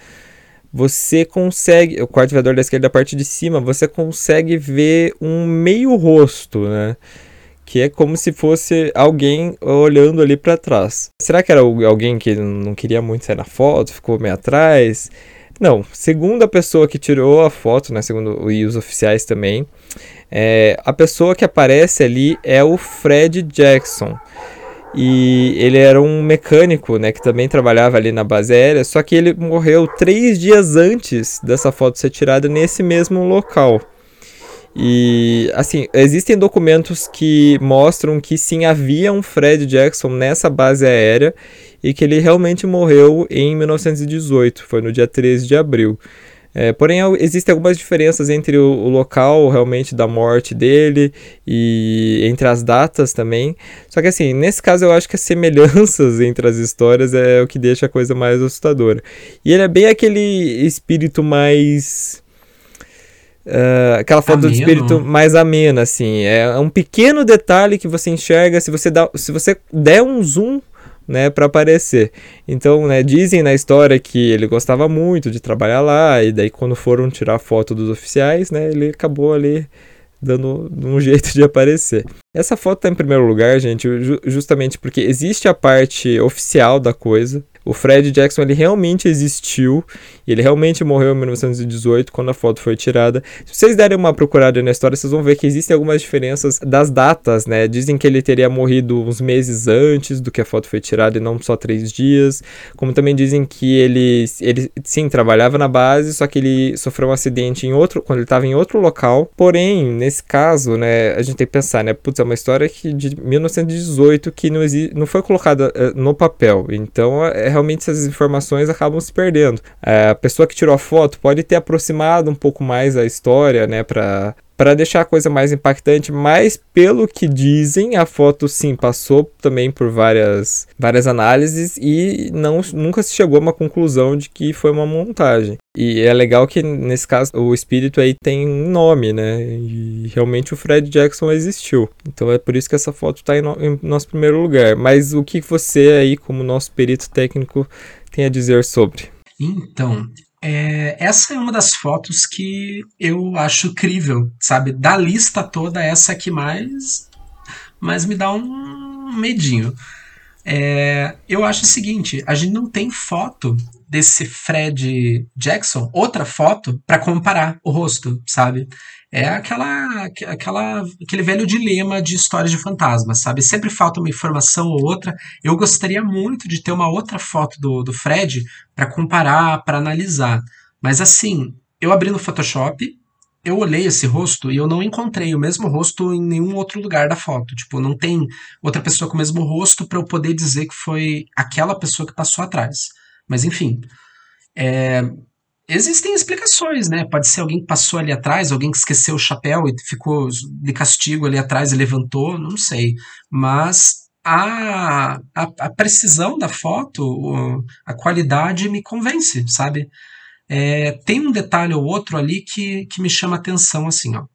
você consegue, o quarto da esquerda, a parte de cima, você consegue ver um meio rosto, né? Que é como se fosse alguém olhando ali para trás. Será que era alguém que não queria muito sair na foto, ficou meio atrás? Não, segundo a pessoa que tirou a foto, né, segundo os oficiais também, é, a pessoa que aparece ali é o Fred Jackson. E ele era um mecânico, né, que também trabalhava ali na base aérea, só que ele morreu três dias antes dessa foto ser tirada nesse mesmo local. E, assim, existem documentos que mostram que sim, havia um Fred Jackson nessa base aérea e que ele realmente morreu em 1918, foi no dia 13 de abril. É, porém, existem algumas diferenças entre o, o, local realmente da morte dele e entre as datas também. Só que, assim, nesse caso eu acho que as semelhanças entre as histórias é o que deixa a coisa mais assustadora. E ele é bem aquele espírito mais. Uh, aquela foto do espírito mais amena, assim. É um pequeno detalhe que você enxerga. Se você, dá, se você der um zoom né, para aparecer. Então, né, dizem na história que ele gostava muito de trabalhar lá e daí quando foram tirar foto dos oficiais, né, ele acabou ali dando um jeito de aparecer. Essa foto está em primeiro lugar, gente, justamente porque existe a parte oficial da coisa, o Fred Jackson ele realmente existiu, ele realmente morreu em 1918 quando a foto foi tirada. Se vocês derem uma procurada na história, vocês vão ver que existem algumas diferenças das datas, né? Dizem que ele teria morrido uns meses antes do que a foto foi tirada e não só três dias. Como também dizem que ele, ele sim trabalhava na base, só que ele sofreu um acidente em outro quando ele estava em outro local. Porém, nesse caso, né, a gente tem que pensar, né? Putz, é uma história que de 1918 que não, não foi colocada uh, no papel. Então, é realmente essas informações acabam se perdendo. É, a pessoa que tirou a foto pode ter aproximado um pouco mais a história, né, para para deixar a coisa mais impactante, mas pelo que dizem, a foto sim passou também por várias, várias análises e não, nunca se chegou a uma conclusão de que foi uma montagem. E é legal que nesse caso o espírito aí tem um nome, né? E realmente o Fred Jackson existiu. Então é por isso que essa foto está em, no, em nosso primeiro lugar. Mas o que você aí, como nosso perito técnico, tem a dizer sobre? Então, é, essa é uma das fotos que eu acho crível, sabe? Da lista toda, essa que mais, mais me dá um medinho. É, eu acho o seguinte: a gente não tem foto desse Fred Jackson, outra foto, para comparar o rosto, sabe? É aquela, aquela, aquele velho dilema de histórias de fantasmas, sabe? Sempre falta uma informação ou outra. Eu gostaria muito de ter uma outra foto do, do Fred para comparar, para analisar. Mas assim, eu abri no Photoshop, eu olhei esse rosto e eu não encontrei o mesmo rosto em nenhum outro lugar da foto. Tipo, não tem outra pessoa com o mesmo rosto para eu poder dizer que foi aquela pessoa que passou atrás. Mas enfim, é, Existem explicações, né? Pode ser alguém que passou ali atrás, alguém que esqueceu o chapéu e ficou de castigo ali atrás e levantou, não sei. Mas a, a, a precisão da foto, a qualidade me convence, sabe? É, tem um detalhe ou outro ali que, que me chama atenção, assim, ó.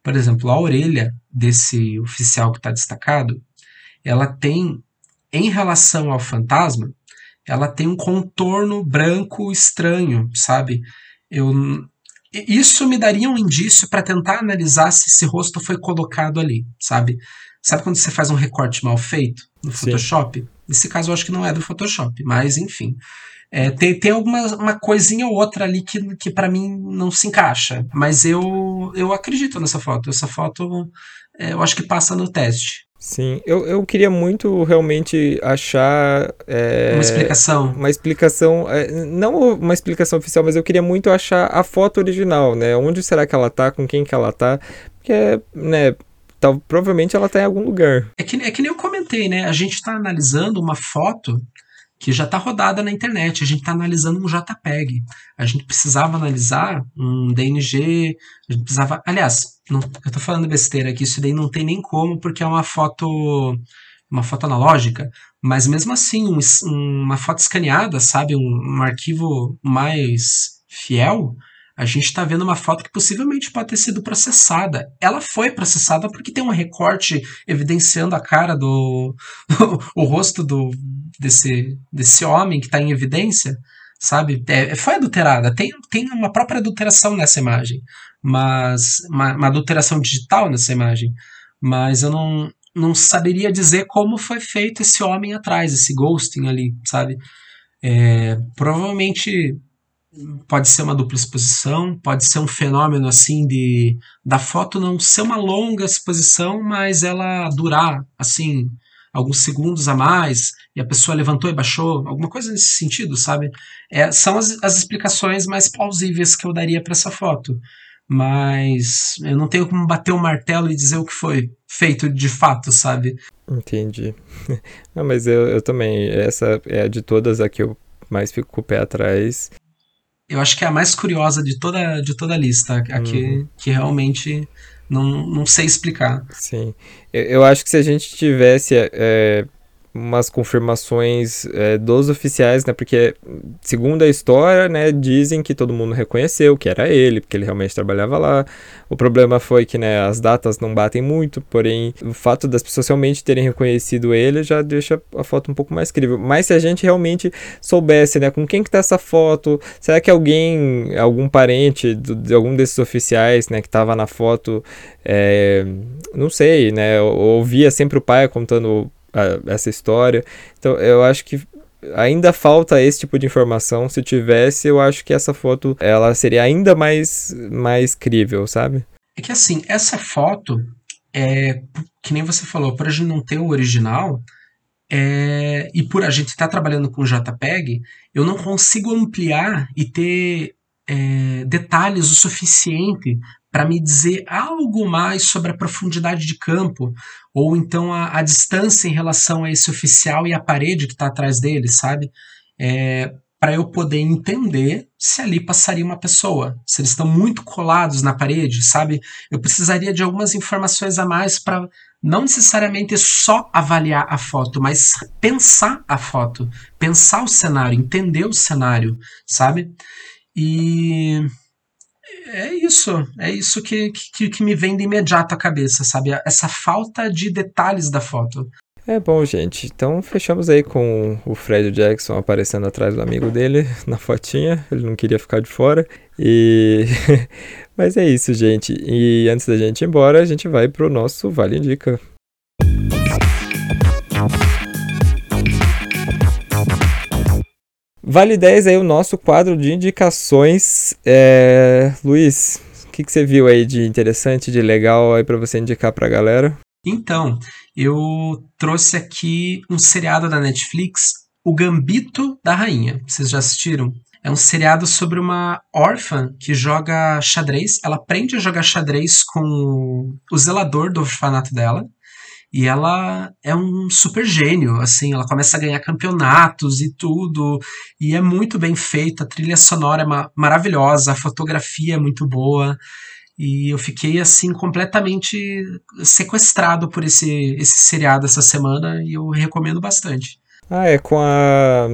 Por exemplo, a orelha desse oficial que está destacado, ela tem, em relação ao fantasma, ela tem um contorno branco estranho, sabe? Eu, isso me daria um indício para tentar analisar se esse rosto foi colocado ali, sabe? Sabe quando você faz um recorte mal feito no Photoshop? Sim. Nesse caso eu acho que não é do Photoshop, mas enfim. É, tem, tem alguma uma coisinha ou outra ali que, que para mim não se encaixa. Mas eu, eu acredito nessa foto. Essa foto é, eu acho que passa no teste. Sim, eu, eu queria muito realmente achar. É, uma explicação. Uma explicação. É, não uma explicação oficial, mas eu queria muito achar a foto original, né? Onde será que ela tá, com quem que ela tá. Porque, né, tal, provavelmente ela tá em algum lugar. É que, é que nem eu comentei, né? A gente tá analisando uma foto que já está rodada na internet. A gente está analisando um JPEG. A gente precisava analisar um DNG. A gente precisava. Aliás, não, eu estou falando besteira aqui. Isso daí não tem nem como, porque é uma foto. Uma foto analógica, mas mesmo assim, um, uma foto escaneada, sabe? Um, um arquivo mais fiel, a gente está vendo uma foto que possivelmente pode ter sido processada. Ela foi processada porque tem um recorte evidenciando a cara do. o rosto do, desse, desse homem que está em evidência, sabe? É, foi adulterada. Tem, tem uma própria adulteração nessa imagem, mas. Uma, uma adulteração digital nessa imagem. Mas eu não, não saberia dizer como foi feito esse homem atrás, esse ghosting ali, sabe? É, provavelmente pode ser uma dupla exposição, pode ser um fenômeno assim de da foto não ser uma longa exposição, mas ela durar assim alguns segundos a mais e a pessoa levantou e baixou, alguma coisa nesse sentido, sabe? É, são as, as explicações mais plausíveis que eu daria para essa foto. Mas eu não tenho como bater o martelo e dizer o que foi feito de fato, sabe? Entendi. Não, mas eu, eu também. Essa é de todas a que eu mais fico com o pé atrás. Eu acho que é a mais curiosa de toda, de toda a lista. A que, uhum. que realmente não, não sei explicar. Sim. Eu, eu acho que se a gente tivesse é, umas confirmações é, dos oficiais, né? Porque, segundo a história, né, dizem que todo mundo reconheceu que era ele, porque ele realmente trabalhava lá. O problema foi que, né, as datas não batem muito, porém, o fato das pessoas realmente terem reconhecido ele já deixa a foto um pouco mais crível. Mas se a gente realmente soubesse, né, com quem que tá essa foto, será que alguém, algum parente do, de algum desses oficiais, né, que tava na foto, é, não sei, né, ouvia sempre o pai contando a, essa história. Então eu acho que ainda falta esse tipo de informação. Se tivesse, eu acho que essa foto ela seria ainda mais mais crível, sabe? É que assim, essa foto é que nem você falou, por a gente não ter o original, é, e por a gente estar tá trabalhando com JPEG, eu não consigo ampliar e ter é, detalhes o suficiente para me dizer algo mais sobre a profundidade de campo, ou então a, a distância em relação a esse oficial e a parede que está atrás dele, sabe? É, para eu poder entender se ali passaria uma pessoa, se eles estão muito colados na parede, sabe? Eu precisaria de algumas informações a mais para não necessariamente só avaliar a foto, mas pensar a foto, pensar o cenário, entender o cenário, sabe? E é isso, é isso que, que, que me vem de imediato à cabeça, sabe? Essa falta de detalhes da foto. É bom, gente. Então fechamos aí com o Fred Jackson aparecendo atrás do amigo dele na fotinha. Ele não queria ficar de fora. E mas é isso, gente. E antes da gente ir embora, a gente vai pro nosso Vale Indica. Vale 10 aí o nosso quadro de indicações. É... Luiz, o que, que você viu aí de interessante, de legal aí para você indicar pra galera? Então, eu trouxe aqui um seriado da Netflix, O Gambito da Rainha. Vocês já assistiram? É um seriado sobre uma órfã que joga xadrez. Ela aprende a jogar xadrez com o zelador do orfanato dela. E ela é um super gênio, assim, ela começa a ganhar campeonatos e tudo, e é muito bem feita, a trilha sonora é ma maravilhosa, a fotografia é muito boa, e eu fiquei, assim, completamente sequestrado por esse, esse seriado essa semana, e eu recomendo bastante. Ah, é com a...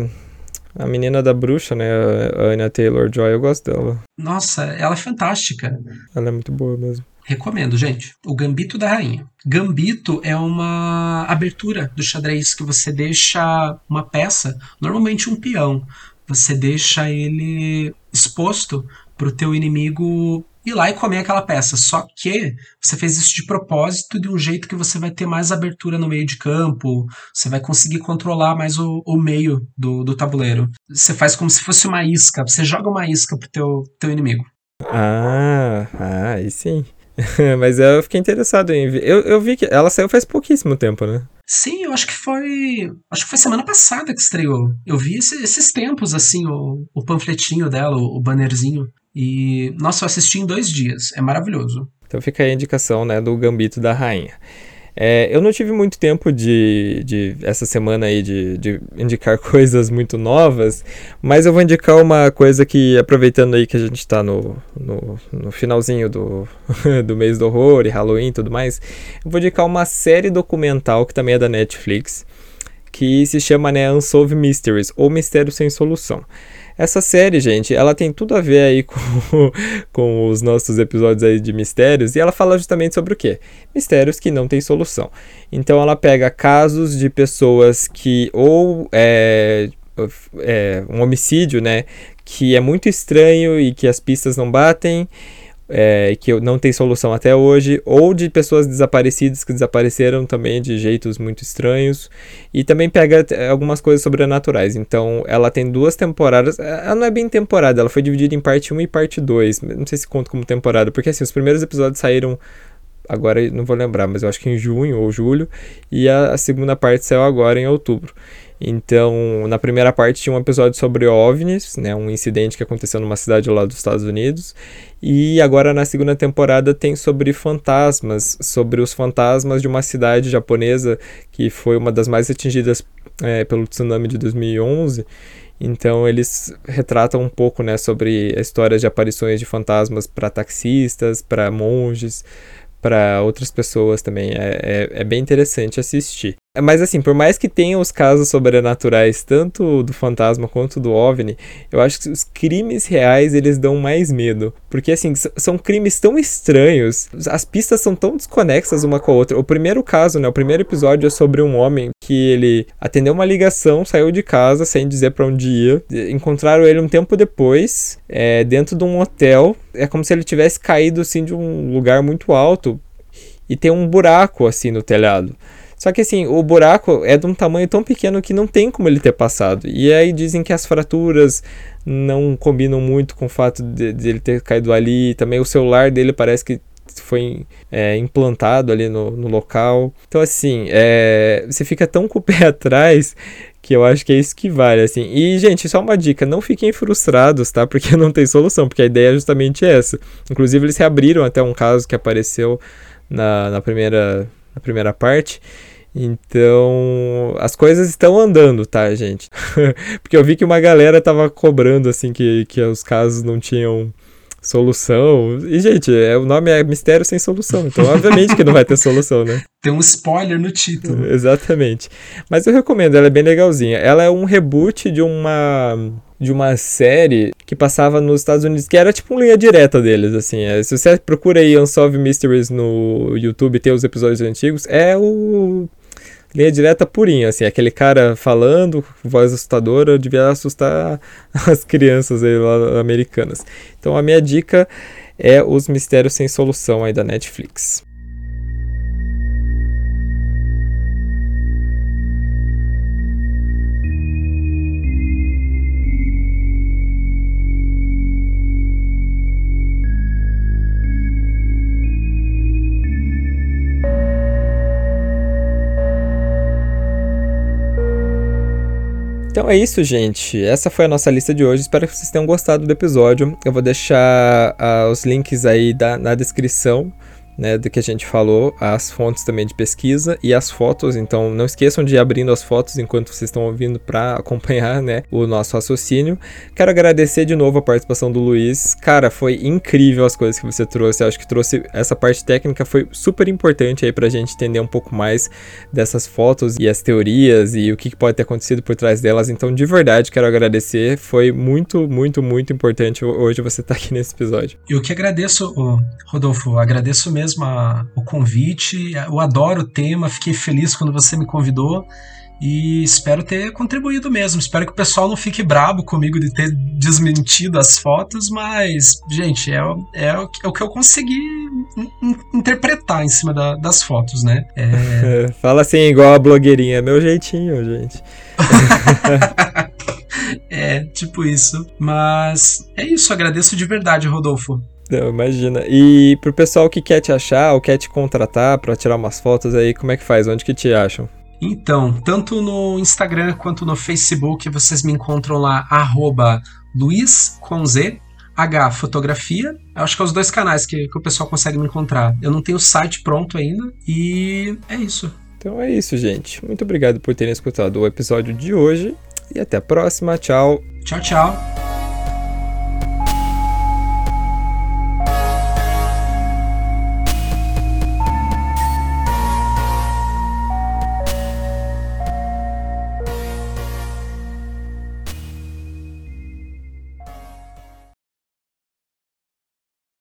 A menina da bruxa, né? A Anya Taylor-Joy, eu gosto dela. Nossa, ela é fantástica. Ela é muito boa mesmo. Recomendo, gente. O Gambito da Rainha. Gambito é uma abertura do xadrez que você deixa uma peça, normalmente um peão, você deixa ele exposto para o teu inimigo ir lá e comer aquela peça. Só que você fez isso de propósito, de um jeito que você vai ter mais abertura no meio de campo, você vai conseguir controlar mais o, o meio do, do tabuleiro. Você faz como se fosse uma isca, você joga uma isca pro teu, teu inimigo. Ah, ah, aí sim. Mas eu fiquei interessado em ver. Eu, eu vi que ela saiu faz pouquíssimo tempo, né? Sim, eu acho que foi. Acho que foi semana passada que estreou. Eu vi esse, esses tempos, assim, o, o panfletinho dela, o, o bannerzinho. E, nossa, eu assisti em dois dias. É maravilhoso. Então fica aí a indicação, né, do Gambito da Rainha. É, eu não tive muito tempo de, de essa semana aí de, de, indicar coisas muito novas, mas eu vou indicar uma coisa que, aproveitando aí que a gente está no, no, no, finalzinho do, do mês do horror e Halloween e tudo mais, eu vou indicar uma série documental que também é da Netflix, que se chama né, Unsolved Mysteries, ou Mistério Sem Solução. Essa série, gente, ela tem tudo a ver aí com, com os nossos episódios aí de mistérios e ela fala justamente sobre o quê? Mistérios que não têm solução. Então ela pega casos de pessoas que ou é, é um homicídio, né, que é muito estranho e que as pistas não batem é, que não tem solução até hoje, ou de pessoas desaparecidas que desapareceram também de jeitos muito estranhos, e também pega algumas coisas sobrenaturais. Então, ela tem duas temporadas, é, ela não é bem temporada, ela foi dividida em parte 1 e parte 2, não sei se conta como temporada, porque assim, os primeiros episódios saíram agora não vou lembrar, mas eu acho que em junho ou julho, e a, a segunda parte saiu agora em outubro. Então, na primeira parte tinha um episódio sobre OVNIs, né, um incidente que aconteceu numa cidade lá dos Estados Unidos, e agora na segunda temporada tem sobre fantasmas, sobre os fantasmas de uma cidade japonesa que foi uma das mais atingidas é, pelo tsunami de 2011. Então eles retratam um pouco, né, sobre histórias de aparições de fantasmas para taxistas, para monges, para outras pessoas também. É, é, é, bem interessante assistir. Mas assim, por mais que tenha os casos sobrenaturais, tanto do fantasma quanto do OVNI, eu acho que os crimes reais eles dão mais medo. Porque assim, são crimes tão estranhos, as pistas são tão desconexas uma com a outra. O primeiro caso, né, o primeiro episódio é sobre um homem que ele atendeu uma ligação, saiu de casa sem dizer para onde ia. Encontraram ele um tempo depois, é, dentro de um hotel. É como se ele tivesse caído assim de um lugar muito alto e tem um buraco assim no telhado. Só que assim, o buraco é de um tamanho tão pequeno que não tem como ele ter passado. E aí dizem que as fraturas não combinam muito com o fato de, de ele ter caído ali. Também o celular dele parece que foi é, implantado ali no, no local. Então, assim, é, você fica tão com o pé atrás que eu acho que é isso que vale, assim. E, gente, só uma dica, não fiquem frustrados, tá? Porque não tem solução, porque a ideia é justamente essa. Inclusive, eles reabriram até um caso que apareceu na, na, primeira, na primeira parte. Então, as coisas estão andando, tá, gente? Porque eu vi que uma galera tava cobrando, assim, que, que os casos não tinham solução. E, gente, é, o nome é Mistério Sem Solução, então obviamente que não vai ter solução, né? Tem um spoiler no título. Exatamente. Mas eu recomendo, ela é bem legalzinha. Ela é um reboot de uma de uma série que passava nos Estados Unidos, que era tipo uma linha direta deles, assim. É, se você procura aí Unsolved Mysteries no YouTube, tem os episódios antigos, é o linha direta purinha, assim, aquele cara falando, voz assustadora, devia assustar as crianças aí lá americanas. Então a minha dica é Os Mistérios Sem Solução aí da Netflix. Então é isso, gente. Essa foi a nossa lista de hoje. Espero que vocês tenham gostado do episódio. Eu vou deixar uh, os links aí da, na descrição né, do que a gente falou, as fontes também de pesquisa e as fotos. Então, não esqueçam de ir abrindo as fotos enquanto vocês estão ouvindo para acompanhar né, o nosso raciocínio. Quero agradecer de novo a participação do Luiz. Cara, foi incrível as coisas que você trouxe. Eu acho que trouxe essa parte técnica foi super importante aí para a gente entender um pouco mais dessas fotos e as teorias e o que pode ter acontecido por trás delas. Então, de verdade, quero agradecer. Foi muito, muito, muito importante hoje você estar tá aqui nesse episódio. Eu que agradeço, Rodolfo. Agradeço mesmo mesmo a, o convite. Eu adoro o tema, fiquei feliz quando você me convidou e espero ter contribuído mesmo. Espero que o pessoal não fique brabo comigo de ter desmentido as fotos, mas, gente, é, é, é o que eu consegui interpretar em cima da, das fotos, né? É... Fala assim, igual a blogueirinha, meu jeitinho, gente. é, tipo isso. Mas é isso, agradeço de verdade, Rodolfo. Não, imagina. E pro pessoal que quer te achar ou quer te contratar para tirar umas fotos aí, como é que faz? Onde que te acham? Então, tanto no Instagram quanto no Facebook, vocês me encontram lá, arroba Luiz com Z, H Fotografia. Acho que é os dois canais que, que o pessoal consegue me encontrar. Eu não tenho o site pronto ainda e é isso. Então é isso, gente. Muito obrigado por terem escutado o episódio de hoje e até a próxima. Tchau. Tchau, tchau.